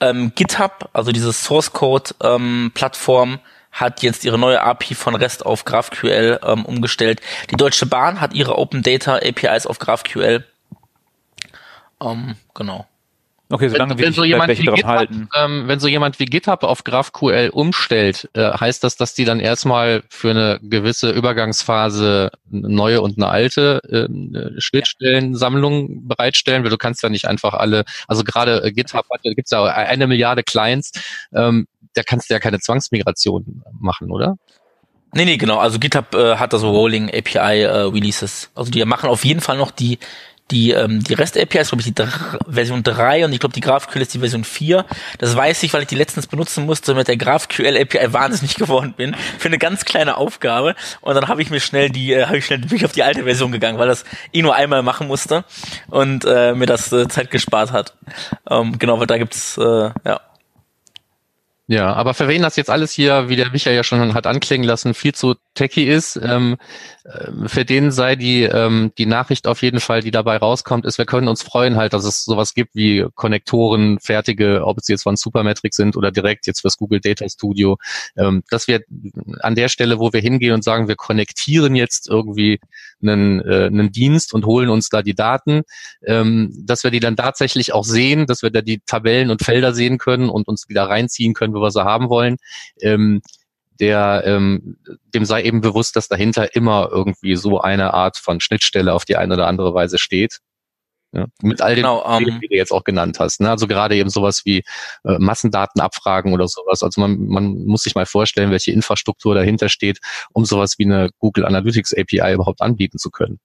[SPEAKER 4] Ähm, GitHub, also diese Source Code ähm, Plattform, hat jetzt ihre neue API von REST auf GraphQL ähm, umgestellt. Die Deutsche Bahn hat ihre Open Data APIs auf GraphQL. Ähm, genau.
[SPEAKER 2] Okay, solange wenn, wenn so jemand wie GitHub, halten. Ähm, wenn so jemand wie GitHub auf GraphQL umstellt, äh, heißt das, dass die dann erstmal für eine gewisse Übergangsphase eine neue und eine alte äh, Schnittstellensammlung bereitstellen, weil du kannst ja nicht einfach alle, also gerade äh, GitHub hat, gibt's ja eine Milliarde Clients, ähm, da kannst du ja keine Zwangsmigration machen, oder?
[SPEAKER 4] Nee, nee, genau. Also GitHub äh, hat da so Rolling API äh, Releases. Also die machen auf jeden Fall noch die die, ähm, die REST-API ist, glaube ich, die Version 3 und ich glaube, die GraphQL ist die Version 4. Das weiß ich, weil ich die letztens benutzen musste, mit der GraphQL-API wahnsinnig geworden bin. Für eine ganz kleine Aufgabe. Und dann habe ich mir schnell die, äh, habe ich schnell bin ich auf die alte Version gegangen, weil das eh nur einmal machen musste und äh, mir das äh, Zeit gespart hat. Ähm, genau, weil da gibt's äh, ja
[SPEAKER 2] Ja, aber für wen das jetzt alles hier, wie der Michael ja schon hat anklingen lassen, viel zu techy ist, ähm, äh, für den sei die, ähm, die Nachricht auf jeden Fall, die dabei rauskommt, ist, wir können uns freuen halt, dass es sowas gibt wie Konnektoren, fertige, ob es jetzt von Supermetric sind oder direkt jetzt fürs Google Data Studio, ähm, dass wir an der Stelle, wo wir hingehen und sagen, wir konnektieren jetzt irgendwie einen, äh, einen Dienst und holen uns da die Daten, ähm, dass wir die dann tatsächlich auch sehen, dass wir da die Tabellen und Felder sehen können und uns wieder reinziehen können, wo wir sie haben wollen. Ähm, der ähm, dem sei eben bewusst, dass dahinter immer irgendwie so eine Art von Schnittstelle auf die eine oder andere Weise steht. Ja, mit all den
[SPEAKER 4] Genau, ähm,
[SPEAKER 2] Problemen, die du jetzt auch genannt hast. Ne? Also gerade eben sowas wie äh, Massendatenabfragen oder sowas. Also man, man muss sich mal vorstellen, welche Infrastruktur dahinter steht, um sowas wie eine Google Analytics API überhaupt anbieten zu können.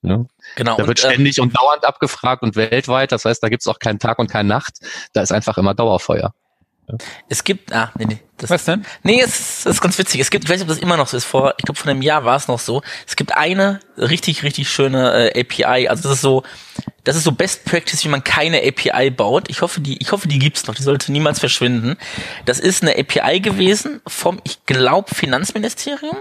[SPEAKER 2] Ja?
[SPEAKER 4] Genau.
[SPEAKER 2] Da wird
[SPEAKER 4] und, ähm,
[SPEAKER 2] ständig und dauernd abgefragt und weltweit. Das heißt, da gibt's auch keinen Tag und keine Nacht. Da ist einfach immer Dauerfeuer.
[SPEAKER 4] es gibt, ah, nee, nee, das,
[SPEAKER 3] Was denn?
[SPEAKER 4] Nee, es ist, es ist ganz witzig. Es gibt, ich weiß nicht, ob das immer noch so ist, vor, ich glaube, vor einem Jahr war es noch so. Es gibt eine richtig, richtig schöne äh, API. Also das ist so, das ist so Best Practice, wie man keine API baut. Ich hoffe, die, ich hoffe, die gibt's noch. Die sollte niemals verschwinden. Das ist eine API gewesen vom, ich glaube, Finanzministerium.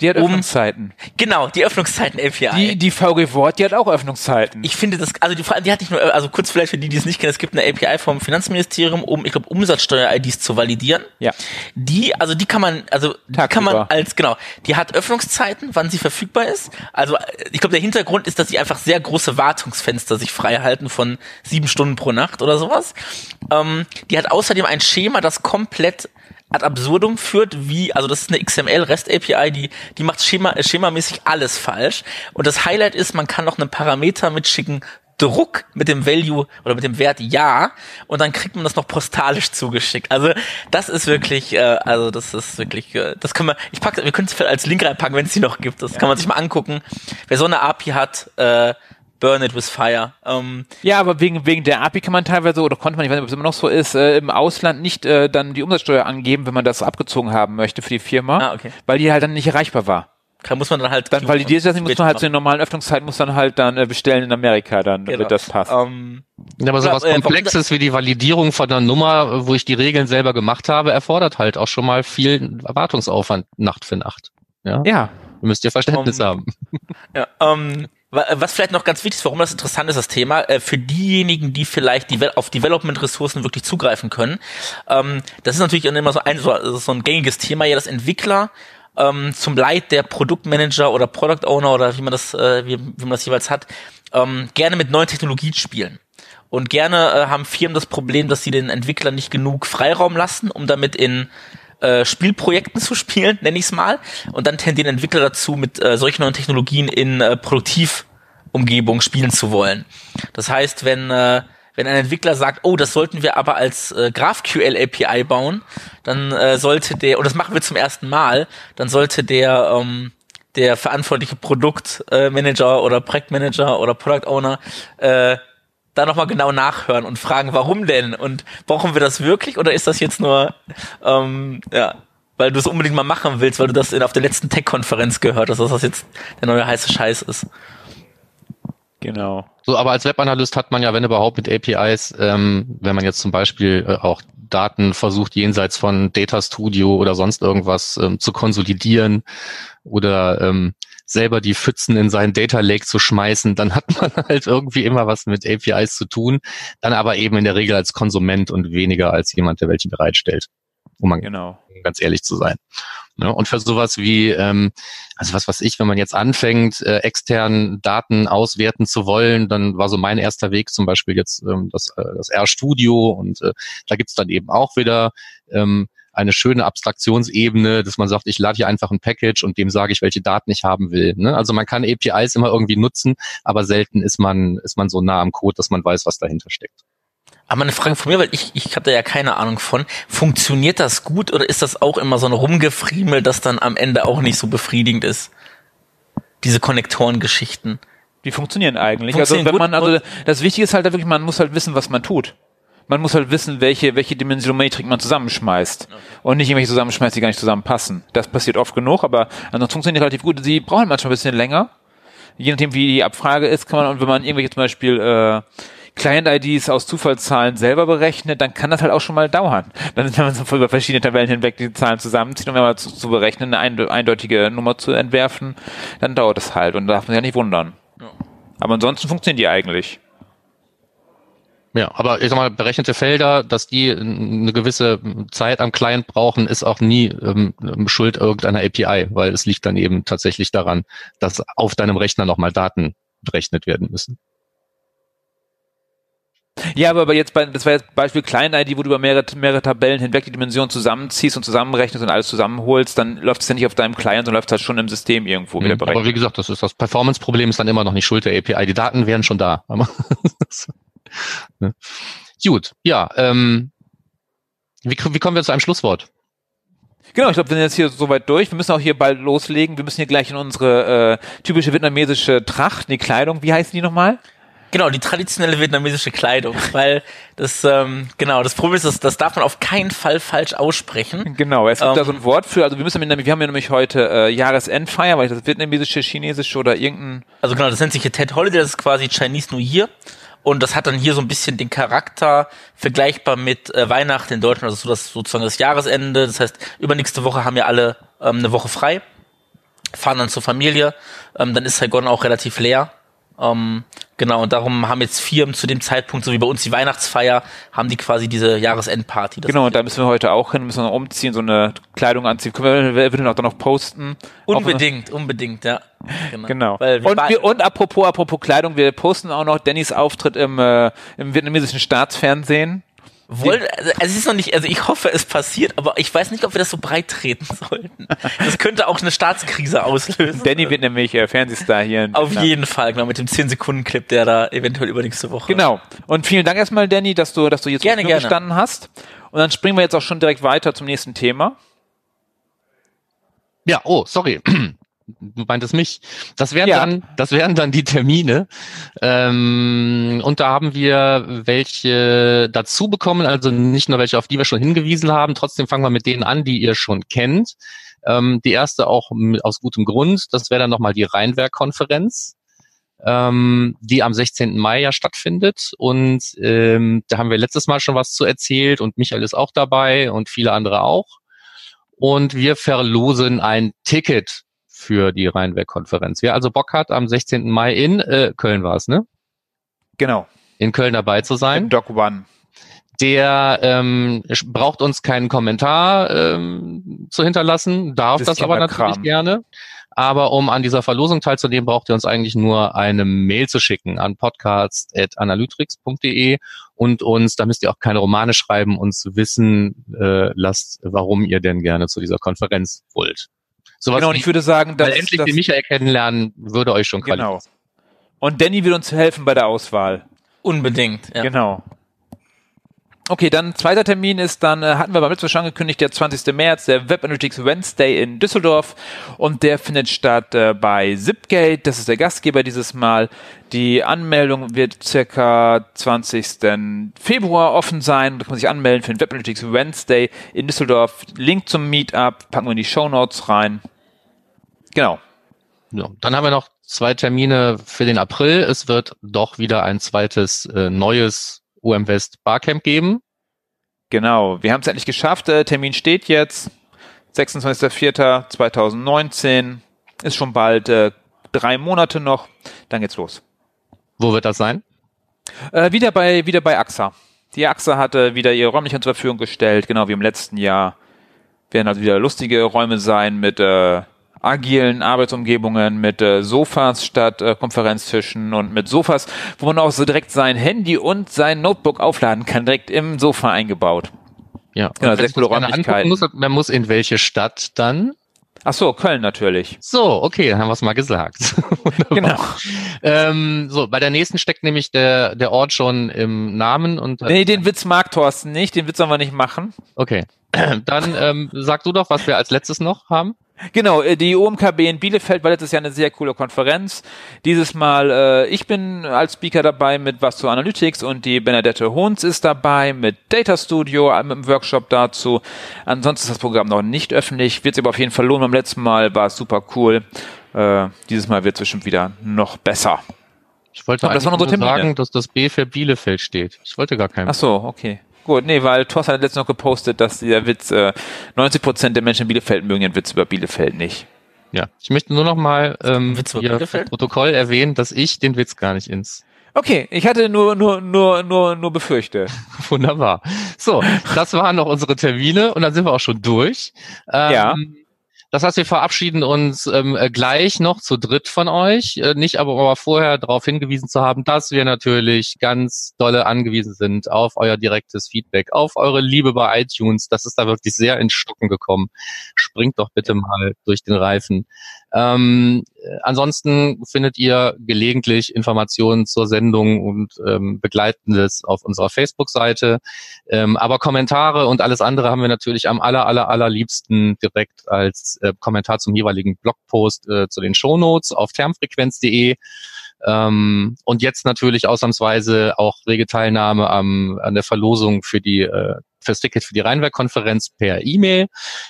[SPEAKER 3] Die hat
[SPEAKER 4] Um-
[SPEAKER 3] Öffnungszeiten.
[SPEAKER 4] Genau, die Öffnungszeiten-API.
[SPEAKER 3] Die, die VG Wort, die hat auch Öffnungszeiten.
[SPEAKER 4] Ich finde das, also die, Frage- die hat nicht nur, also kurz vielleicht für die, die es nicht kennen, es gibt eine API vom Finanzministerium, um, ich glaube, Umsatzsteuer-IDs zu validieren.
[SPEAKER 3] ja.
[SPEAKER 4] Die, also die kann man, also die kann man als, genau, die hat Öffnungszeiten, wann sie verfügbar ist. Also äh, ich glaube, der Hintergrund ist, dass sie einfach sehr große Wartungsfenster sich frei halten von sieben Stunden pro Nacht oder sowas. Ähm, die hat außerdem ein Schema, das komplett ad absurdum führt, wie, also das ist eine XML-REST-API, die, die macht Schema, äh, schemamäßig alles falsch. Und das Highlight ist, man kann noch einen Parameter mitschicken, Druck mit dem Value oder mit dem Wert ja und dann kriegt man das noch postalisch zugeschickt. Also das ist wirklich, äh, also das ist wirklich, äh, das können wir, ich packe, wir können es als Link reinpacken, wenn es die noch gibt. Das kann man sich mal angucken. Wer so eine API hat, äh, burn it with fire. Ähm,
[SPEAKER 3] Ja, aber wegen, wegen der API kann man teilweise, oder konnte man, ich weiß nicht, ob es immer noch so ist, äh, im Ausland nicht äh, dann die Umsatzsteuer angeben, wenn man das abgezogen haben möchte für die Firma,
[SPEAKER 4] Ah, okay.
[SPEAKER 3] weil die halt dann nicht erreichbar war.
[SPEAKER 4] Kann, muss man dann halt.
[SPEAKER 3] Dann validiert das nicht, muss man halt zu den normalen Öffnungszeiten, muss dann halt dann äh, bestellen in Amerika, dann
[SPEAKER 4] Genau.
[SPEAKER 3] wird das passen.
[SPEAKER 4] Ähm,
[SPEAKER 2] Ja, aber sowas
[SPEAKER 4] äh,
[SPEAKER 2] Komplexes wie die Validierung von einer Nummer, wo ich die Regeln selber gemacht habe, erfordert halt auch schon mal viel Erwartungsaufwand Nacht für Nacht. Ja,
[SPEAKER 3] ja.
[SPEAKER 2] müsst ihr Verständnis
[SPEAKER 4] Um,
[SPEAKER 2] haben.
[SPEAKER 4] Ja, ähm, wa- was vielleicht noch ganz wichtig ist, warum das interessant ist, das Thema, äh, für diejenigen, die vielleicht die, auf Development-Ressourcen wirklich zugreifen können, ähm, das ist natürlich immer so ein, so, so ein gängiges Thema, ja, dass Entwickler ähm, zum Leid der Produktmanager oder Product Owner oder wie man das, äh, wie, wie man das jeweils hat, ähm, gerne mit neuen Technologien spielen. Und gerne äh, haben Firmen das Problem, dass sie den Entwicklern nicht genug Freiraum lassen, um damit in äh, Spielprojekten zu spielen, nenne ich es mal. Und dann tendieren Entwickler dazu, mit äh, solchen neuen Technologien in äh, Produktivumgebung spielen zu wollen. Das heißt, wenn äh, wenn ein Entwickler sagt, oh, das sollten wir aber als äh, GraphQL API bauen, dann äh, sollte der, und das machen wir zum ersten Mal, dann sollte der ähm, der verantwortliche Produktmanager Manager oder Projektmanager oder Product Owner äh, da nochmal genau nachhören und fragen, warum denn? Und brauchen wir das wirklich oder ist das jetzt nur, ähm, ja, weil du es unbedingt mal machen willst, weil du das in, auf der letzten Tech-Konferenz gehört hast, dass das jetzt der neue heiße Scheiß ist.
[SPEAKER 3] Genau.
[SPEAKER 2] So, aber als Webanalyst hat man ja, wenn überhaupt, mit APIs, ähm, wenn man jetzt zum Beispiel äh, auch Daten versucht, jenseits von Data Studio oder sonst irgendwas ähm, zu konsolidieren oder ähm, selber die Pfützen in seinen Data Lake zu schmeißen, dann hat man halt irgendwie immer was mit APIs zu tun, dann aber eben in der Regel als Konsument und weniger als jemand, der welche bereitstellt. Um
[SPEAKER 3] Genau.
[SPEAKER 2] ganz ehrlich zu sein. Ne? Und für sowas wie, ähm, also was weiß ich, wenn man jetzt anfängt, äh, extern Daten auswerten zu wollen, dann war so mein erster Weg zum Beispiel jetzt ähm, das, äh, das R-Studio und äh, da gibt's dann eben auch wieder ähm, eine schöne Abstraktionsebene, dass man sagt, ich lade hier einfach ein Package und dem sage ich, welche Daten ich haben will. Ne? Also man kann APIs immer irgendwie nutzen, aber selten ist man, ist man so nah am Code, dass man weiß, was dahinter steckt.
[SPEAKER 4] Aber eine Frage von mir, weil ich, ich habe da ja keine Ahnung von. Funktioniert das gut oder ist das auch immer so ein Rumgefriemel, das dann am Ende auch nicht so befriedigend ist? Diese Konnektorengeschichten.
[SPEAKER 3] Die funktionieren eigentlich.
[SPEAKER 4] Funktionieren
[SPEAKER 3] also wenn man, also das Wichtige ist halt wirklich, man muss halt wissen, was man tut. Man muss halt wissen, welche, welche Dimensionometrik man zusammenschmeißt. Und nicht irgendwelche zusammenschmeißt, die gar nicht zusammenpassen. Das passiert oft genug, aber ansonsten funktioniert die relativ gut. Sie brauchen manchmal ein bisschen länger. Je nachdem, wie die Abfrage ist, kann man, und wenn man irgendwelche zum Beispiel, äh, Client-IDs aus Zufallszahlen selber berechnet, dann kann das halt auch schon mal dauern. Dann, wenn man so über verschiedene Tabellen hinweg die Zahlen zusammenzieht, um mal zu, zu berechnen, eine eindeutige Nummer zu entwerfen, dann dauert es halt und da darf man sich ja nicht wundern. Ja. Aber ansonsten funktionieren die eigentlich.
[SPEAKER 2] Ja, aber ich sag mal, berechnete Felder, dass die eine gewisse Zeit am Client brauchen, ist auch nie ähm, Schuld irgendeiner API, weil es liegt dann eben tatsächlich daran, dass auf deinem Rechner nochmal Daten berechnet werden müssen.
[SPEAKER 3] Ja, aber jetzt bei, das war jetzt Beispiel Client-ID, wo du über mehrere, mehrere Tabellen hinweg die Dimension zusammenziehst und zusammenrechnest und alles zusammenholst, dann läuft es ja nicht auf deinem Client, sondern läuft halt schon im System irgendwo mhm, wieder
[SPEAKER 2] berechnet. Aber wie gesagt, das ist das Performance-Problem ist dann immer noch nicht Schuld der API. Die Daten wären schon da. ne? Gut, ja. Ähm, wie, wie kommen wir zu einem Schlusswort?
[SPEAKER 3] Genau, ich glaube, wir sind jetzt hier soweit durch. Wir müssen auch hier bald loslegen. Wir müssen hier gleich in unsere äh, typische vietnamesische Tracht, die Kleidung, wie heißen die nochmal?
[SPEAKER 4] Genau, die traditionelle vietnamesische Kleidung, weil das, ähm, genau, das Problem ist, das, das darf man auf keinen Fall falsch aussprechen.
[SPEAKER 3] Genau, es gibt ähm, da so ein Wort für, also wir müssen nämlich, wir haben ja nämlich heute äh, Jahresendfeier, weil das vietnamesische, chinesische oder irgendein...
[SPEAKER 4] Also genau, das nennt sich hier Tet Holiday, das ist quasi Chinese New Year. Und das hat dann hier so ein bisschen den Charakter vergleichbar mit äh, Weihnachten in Deutschland, also so das sozusagen das Jahresende. Das heißt, übernächste Woche haben ja alle ähm, eine Woche frei, fahren dann zur Familie. Ähm, dann ist Saigon auch relativ leer. Ähm, genau, und darum haben jetzt Firmen zu dem Zeitpunkt, so wie bei uns die Weihnachtsfeier, haben die quasi diese Jahresendparty.
[SPEAKER 3] Genau, und da müssen wir heute auch hin, müssen wir noch umziehen, so eine Kleidung anziehen. Können wir, wir auch dann noch posten?
[SPEAKER 4] Unbedingt, unbedingt, ja.
[SPEAKER 3] Genau. genau. und, wir, und apropos, apropos Kleidung, wir posten auch noch Dannys Auftritt im, äh, im vietnamesischen Staatsfernsehen.
[SPEAKER 4] Wollen, also es ist noch nicht, also ich hoffe, es passiert, aber ich weiß nicht, ob wir das so breit treten sollten. Das könnte auch eine Staatskrise auslösen.
[SPEAKER 3] Danny wird nämlich äh, Fernsehstar hier.
[SPEAKER 4] Auf jeden Fall, genau, mit dem 10-Sekunden-Clip, der da eventuell übernächste Woche.
[SPEAKER 3] Genau. Und vielen Dank erstmal, Danny, dass du, dass du jetzt
[SPEAKER 4] gerne, gerne.
[SPEAKER 3] gestanden hast. Und dann springen wir jetzt auch schon direkt weiter zum nächsten Thema.
[SPEAKER 2] Ja, oh, sorry du meintest mich. Das wären ja. dann, das wären dann die Termine. Ähm, und da haben wir welche dazu bekommen, also nicht nur welche, auf die wir schon hingewiesen haben. Trotzdem fangen wir mit denen an, die ihr schon kennt. Ähm, die erste auch aus gutem Grund. Das wäre dann nochmal die Rheinwerk-Konferenz. Ähm, die am 16. Mai ja stattfindet. Und ähm, da haben wir letztes Mal schon was zu erzählt und Michael ist auch dabei und viele andere auch. Und wir verlosen ein Ticket für die Rheinwerk-Konferenz. Wer also Bock hat, am 16. Mai in äh, Köln war es, ne?
[SPEAKER 3] Genau.
[SPEAKER 2] In Köln dabei zu sein.
[SPEAKER 3] Doc One.
[SPEAKER 2] Der ähm, braucht uns keinen Kommentar ähm, zu hinterlassen, darf das, das aber natürlich Kram. gerne. Aber um an dieser Verlosung teilzunehmen, braucht ihr uns eigentlich nur eine Mail zu schicken an podcast.analytrix.de und uns, da müsst ihr auch keine Romane schreiben, uns wissen äh, lasst, warum ihr denn gerne zu dieser Konferenz wollt.
[SPEAKER 3] Sowas genau, und ich würde sagen,
[SPEAKER 2] dass, weil endlich dass, den Michael kennenlernen würde euch schon
[SPEAKER 3] Genau. Und Danny will uns helfen bei der Auswahl.
[SPEAKER 4] Unbedingt,
[SPEAKER 3] ja. Genau. Okay, dann zweiter Termin ist dann, äh, hatten wir beim letzten schon angekündigt, der 20. März, der Web Analytics Wednesday in Düsseldorf und der findet statt äh, bei Zipgate, das ist der Gastgeber dieses Mal. Die Anmeldung wird circa 20. Februar offen sein, da kann man sich anmelden für den Web Analytics Wednesday in Düsseldorf. Link zum Meetup packen wir in die Show Notes rein. Genau.
[SPEAKER 2] Ja, dann haben wir noch zwei Termine für den April. Es wird doch wieder ein zweites äh, neues UM West Barcamp geben.
[SPEAKER 3] Genau, wir haben es endlich geschafft. Der Termin steht jetzt. 26.04.2019. Ist schon bald äh, drei Monate noch. Dann geht's los.
[SPEAKER 2] Wo wird das sein?
[SPEAKER 3] Äh, wieder bei wieder bei AXA. Die AXA hatte wieder ihre Räumlichkeiten zur Verfügung gestellt, genau wie im letzten Jahr. Werden also wieder lustige Räume sein mit äh, agilen Arbeitsumgebungen mit äh, Sofas statt äh, Konferenztischen und mit Sofas, wo man auch so direkt sein Handy und sein Notebook aufladen kann, direkt im Sofa eingebaut.
[SPEAKER 2] Ja, genau, sehr coole Räumlichkeiten. Muss, man muss in welche Stadt dann?
[SPEAKER 3] Ach so, Köln natürlich.
[SPEAKER 2] So, okay, dann haben wir es mal gesagt. genau. Ähm, so, bei der nächsten steckt nämlich der, der Ort schon im Namen und.
[SPEAKER 3] Nee, den Witz mag Thorsten nicht, den Witz sollen wir nicht machen.
[SPEAKER 2] Okay. Dann ähm, sag du doch, was wir als letztes noch haben.
[SPEAKER 3] Genau, äh, die OMKB in Bielefeld war letztes Jahr eine sehr coole Konferenz. Dieses Mal, äh, ich bin als Speaker dabei mit was zu Analytics und die Benedette Hohns ist dabei mit Data Studio, mit einem Workshop dazu. Ansonsten ist das Programm noch nicht öffentlich, wird es aber auf jeden Fall lohnen. Beim letzten Mal war es super cool. Äh, dieses Mal wird es bestimmt wieder noch besser.
[SPEAKER 2] Ich wollte
[SPEAKER 3] Aber das
[SPEAKER 2] nur sagen, dass das B für Bielefeld steht. Ich wollte gar keinen.
[SPEAKER 3] Ach so, okay. Gut, nee, weil Thorsten hat letztens noch gepostet, dass der Witz, äh, 90% der Menschen in Bielefeld mögen den Witz über Bielefeld nicht.
[SPEAKER 2] Ja, ich möchte nur noch mal ähm,
[SPEAKER 4] Witz über
[SPEAKER 2] hier
[SPEAKER 4] Bielefeld?
[SPEAKER 2] Protokoll erwähnen, dass ich den Witz gar nicht ins
[SPEAKER 3] Okay, ich hatte nur, nur, nur, nur, nur befürchte.
[SPEAKER 2] Wunderbar. So, das waren noch unsere Termine und dann sind wir auch schon durch. Ähm,
[SPEAKER 3] Ja.
[SPEAKER 2] Das heißt, wir verabschieden uns ähm, äh, gleich noch zu dritt von euch. Äh, nicht aber, aber vorher darauf hingewiesen zu haben, dass wir natürlich ganz dolle angewiesen sind auf euer direktes Feedback, auf eure Liebe bei iTunes. Das ist da wirklich sehr ins Stocken gekommen. Springt doch bitte mal durch den Reifen. Ähm, äh, ansonsten findet ihr gelegentlich Informationen zur Sendung und ähm, Begleitendes auf unserer Facebook-Seite. Ähm, aber Kommentare und alles andere haben wir natürlich am aller, aller, allerliebsten direkt als äh, Kommentar zum jeweiligen Blogpost äh, zu den Shownotes auf termfrequenz.de. Ähm, und jetzt natürlich ausnahmsweise auch rege Teilnahme am, an der Verlosung für die äh, fürs Ticket für die Rheinwerk-Konferenz per E-Mail.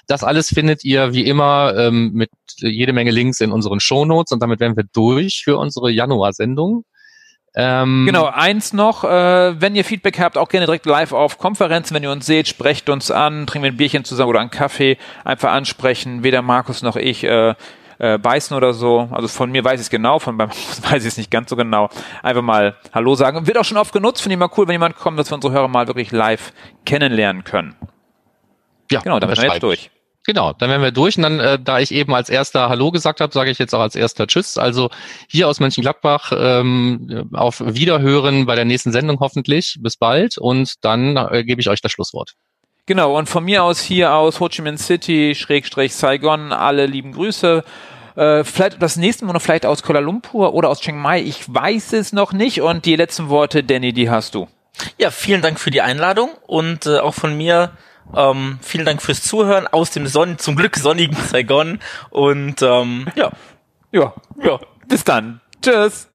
[SPEAKER 2] Das alles findet ihr wie immer ähm, mit jede Menge Links in unseren Shownotes und damit wären wir durch für unsere Januar-Sendung. Ähm,
[SPEAKER 3] Genau, eins noch, äh, wenn ihr Feedback habt, auch gerne direkt live auf Konferenzen, wenn ihr uns seht, sprecht uns an, trinken wir ein Bierchen zusammen oder einen Kaffee, einfach ansprechen, weder Markus noch ich äh, äh, beißen oder so. Also von mir weiß ich es genau, von beim weiß ich es nicht ganz so genau. Einfach mal Hallo sagen. Wird auch schon oft genutzt, finde ich mal cool, wenn jemand kommt, dass wir unsere Hörer mal wirklich live kennenlernen können.
[SPEAKER 2] Ja,
[SPEAKER 3] Genau, damit sind wir jetzt durch.
[SPEAKER 2] Genau, dann wären wir durch und dann, äh, da ich eben als erster Hallo gesagt habe, sage ich jetzt auch als erster Tschüss. Also hier aus Mönchengladbach ähm, auf Wiederhören bei der nächsten Sendung hoffentlich. Bis bald und dann äh, gebe ich euch das Schlusswort.
[SPEAKER 3] Genau, und von mir aus hier aus Ho Chi Minh City, Schrägstrich Saigon, alle lieben Grüße. Äh, vielleicht das nächste Mal noch vielleicht aus Kuala Lumpur oder aus Chiang Mai, ich weiß es noch nicht. Und die letzten Worte, Danny, die hast du.
[SPEAKER 4] Ja, vielen Dank für die Einladung und äh, auch von mir ähm, vielen Dank fürs Zuhören aus dem Sonn zum Glück sonnigen Saigon und ähm, ja,
[SPEAKER 3] Ja,
[SPEAKER 4] ja.
[SPEAKER 3] bis dann. Tschüss.